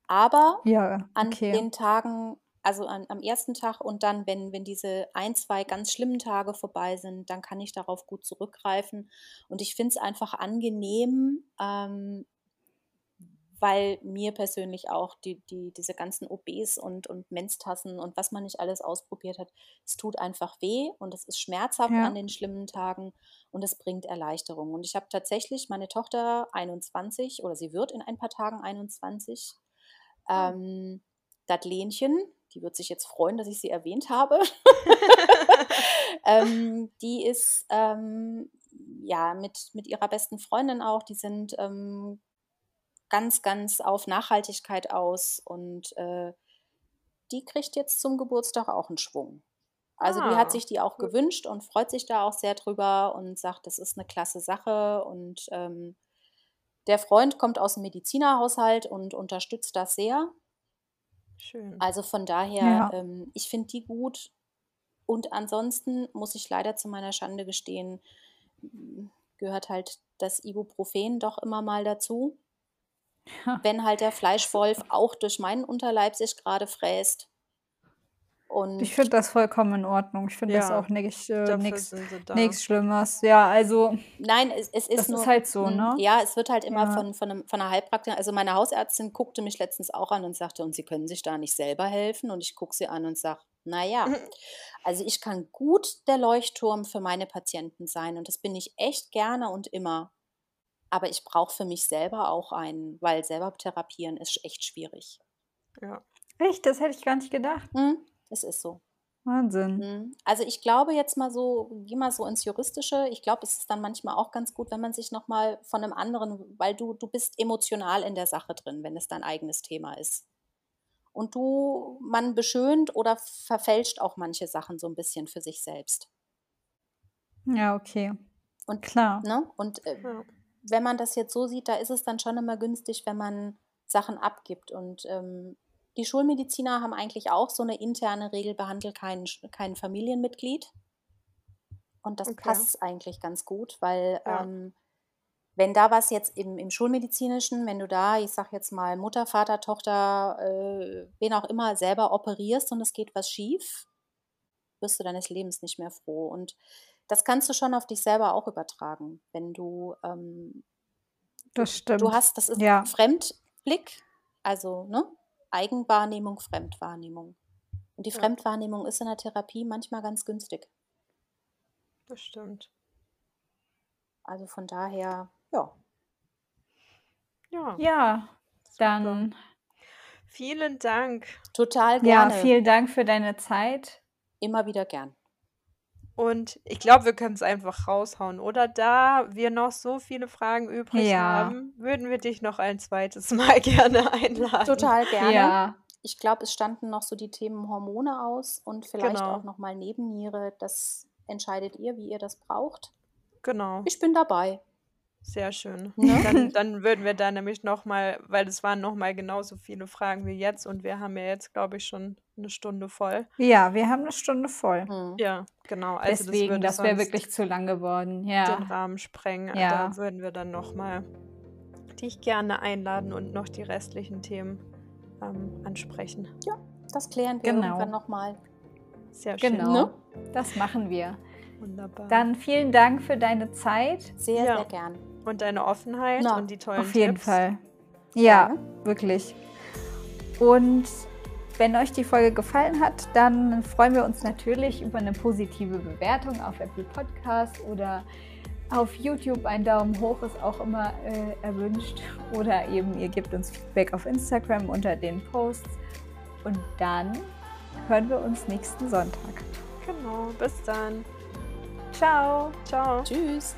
Aber ja, okay. an den Tagen, also an, am ersten Tag und dann, wenn, wenn diese ein, zwei ganz schlimmen Tage vorbei sind, dann kann ich darauf gut zurückgreifen. Und ich finde es einfach angenehm, ähm, weil mir persönlich auch die, die, diese ganzen OBs und, und Menstassen und was man nicht alles ausprobiert hat, es tut einfach weh und es ist schmerzhaft ja. an den schlimmen Tagen und es bringt Erleichterung. Und ich habe tatsächlich meine Tochter 21 oder sie wird in ein paar Tagen 21. Ähm, das Lenchen, die wird sich jetzt freuen, dass ich sie erwähnt habe. ähm, die ist ähm, ja mit, mit ihrer besten Freundin auch, die sind ähm, ganz, ganz auf Nachhaltigkeit aus und äh, die kriegt jetzt zum Geburtstag auch einen Schwung. Also die hat
Ah,
sich die auch
gut.
gewünscht und freut sich da auch sehr drüber und sagt, das ist eine klasse Sache. Und ähm, der Freund kommt aus dem Medizinerhaushalt und unterstützt das sehr.
Schön.
Also von daher,
Ja.
ähm, ich finde die gut. Und ansonsten muss ich leider zu meiner Schande gestehen, gehört halt das Ibuprofen doch immer mal dazu. Wenn halt der Fleischwolf auch durch meinen Unterleib sich gerade fräst. Und
Ich finde das vollkommen in Ordnung. Ich finde das
Ja,
auch nichts äh, Schlimmes. Ja, also
Nein, es, es ist
das
nur,
ist halt so,
mm,
ne?
ja, es wird halt immer
Ja.
von, von, einem, von einer Heilpraktikerin, also meine Hausärztin guckte mich letztens auch an und sagte, und Sie können sich da nicht selber helfen? Und ich gucke sie an und sage, naja, also ich kann gut der Leuchtturm für meine Patienten sein und das bin ich echt gerne und immer. Aber ich brauche für mich selber auch einen, weil selber therapieren ist echt schwierig.
Ja.
Echt, das hätte ich gar nicht gedacht.
Hm, es ist so.
Wahnsinn.
Mhm. Also ich glaube jetzt mal so, geh mal so ins Juristische. Ich glaube, es ist dann manchmal auch ganz gut, wenn man sich nochmal von einem anderen, weil du, du bist emotional in der Sache drin, wenn es dein eigenes Thema ist. Und du, man beschönt oder verfälscht auch manche Sachen so ein bisschen für sich selbst.
Ja, okay.
Und,
Klar.
ne? Und äh,
Ja.
wenn man das jetzt so sieht, da ist es dann schon immer günstig, wenn man Sachen abgibt. Und ähm, die Schulmediziner haben eigentlich auch so eine interne Regel, behandle kein, kein Familienmitglied. Und das
Okay.
passt eigentlich ganz gut, weil
Ja.
ähm, wenn da was jetzt im, im Schulmedizinischen, wenn du da, ich sag jetzt mal Mutter, Vater, Tochter, äh, wen auch immer, selber operierst und es geht was schief, wirst du deines Lebens nicht mehr froh. Und das kannst du schon auf dich selber auch übertragen, wenn du ähm,
Das stimmt.
Du hast, das ist
Ja.
Fremdblick, also ne? Eigenwahrnehmung, Fremdwahrnehmung. Und die
Ja.
Fremdwahrnehmung ist in der Therapie manchmal ganz günstig.
Das stimmt.
Also von daher, ja.
Ja.
Ja,
super.
dann
Vielen Dank.
Total
ja,
gerne.
vielen Dank für deine Zeit.
Immer wieder gern.
Und ich glaube, wir können es einfach raushauen. Oder da wir noch so viele Fragen übrig
Ja.
haben, würden wir dich noch ein zweites Mal gerne einladen.
Total gerne.
Ja,
Ich glaube, es standen noch so die Themen Hormone aus und vielleicht
Genau.
auch nochmal Nebenniere. Das entscheidet ihr, wie ihr das braucht.
Genau.
Ich bin dabei.
Sehr schön.
Ne?
Dann, dann würden wir da nämlich nochmal, weil es waren nochmal genauso viele Fragen wie jetzt und wir haben ja jetzt, glaube ich, schon eine Stunde voll.
ja, wir haben eine Stunde voll.
Hm.
Ja, genau. Also
Deswegen,
würde
das wäre wirklich zu lang geworden.
den
Ja,
Rahmen sprengen.
Ja.
Da würden wir dann nochmal dich gerne einladen und noch die restlichen Themen ähm, ansprechen.
Das klären wir
Genau.
irgendwann nochmal.
Sehr schön.
genau.
Ne?
Das machen wir.
Wunderbar.
Dann vielen Dank für deine Zeit.
Sehr,
Ja.
sehr gern.
Und deine Offenheit
Na,
und die tollen
Auf jeden
Tipps.
Fall. Ja, wirklich. Und wenn euch die Folge gefallen hat, dann freuen wir uns natürlich über eine positive Bewertung auf Apple Podcast oder auf YouTube. Ein Daumen hoch ist auch immer äh, erwünscht. Oder eben ihr gebt uns Feedback auf Instagram unter den Posts. Und dann hören wir uns nächsten Sonntag.
Genau. Bis dann.
Ciao!
Ciao.
Tschüss.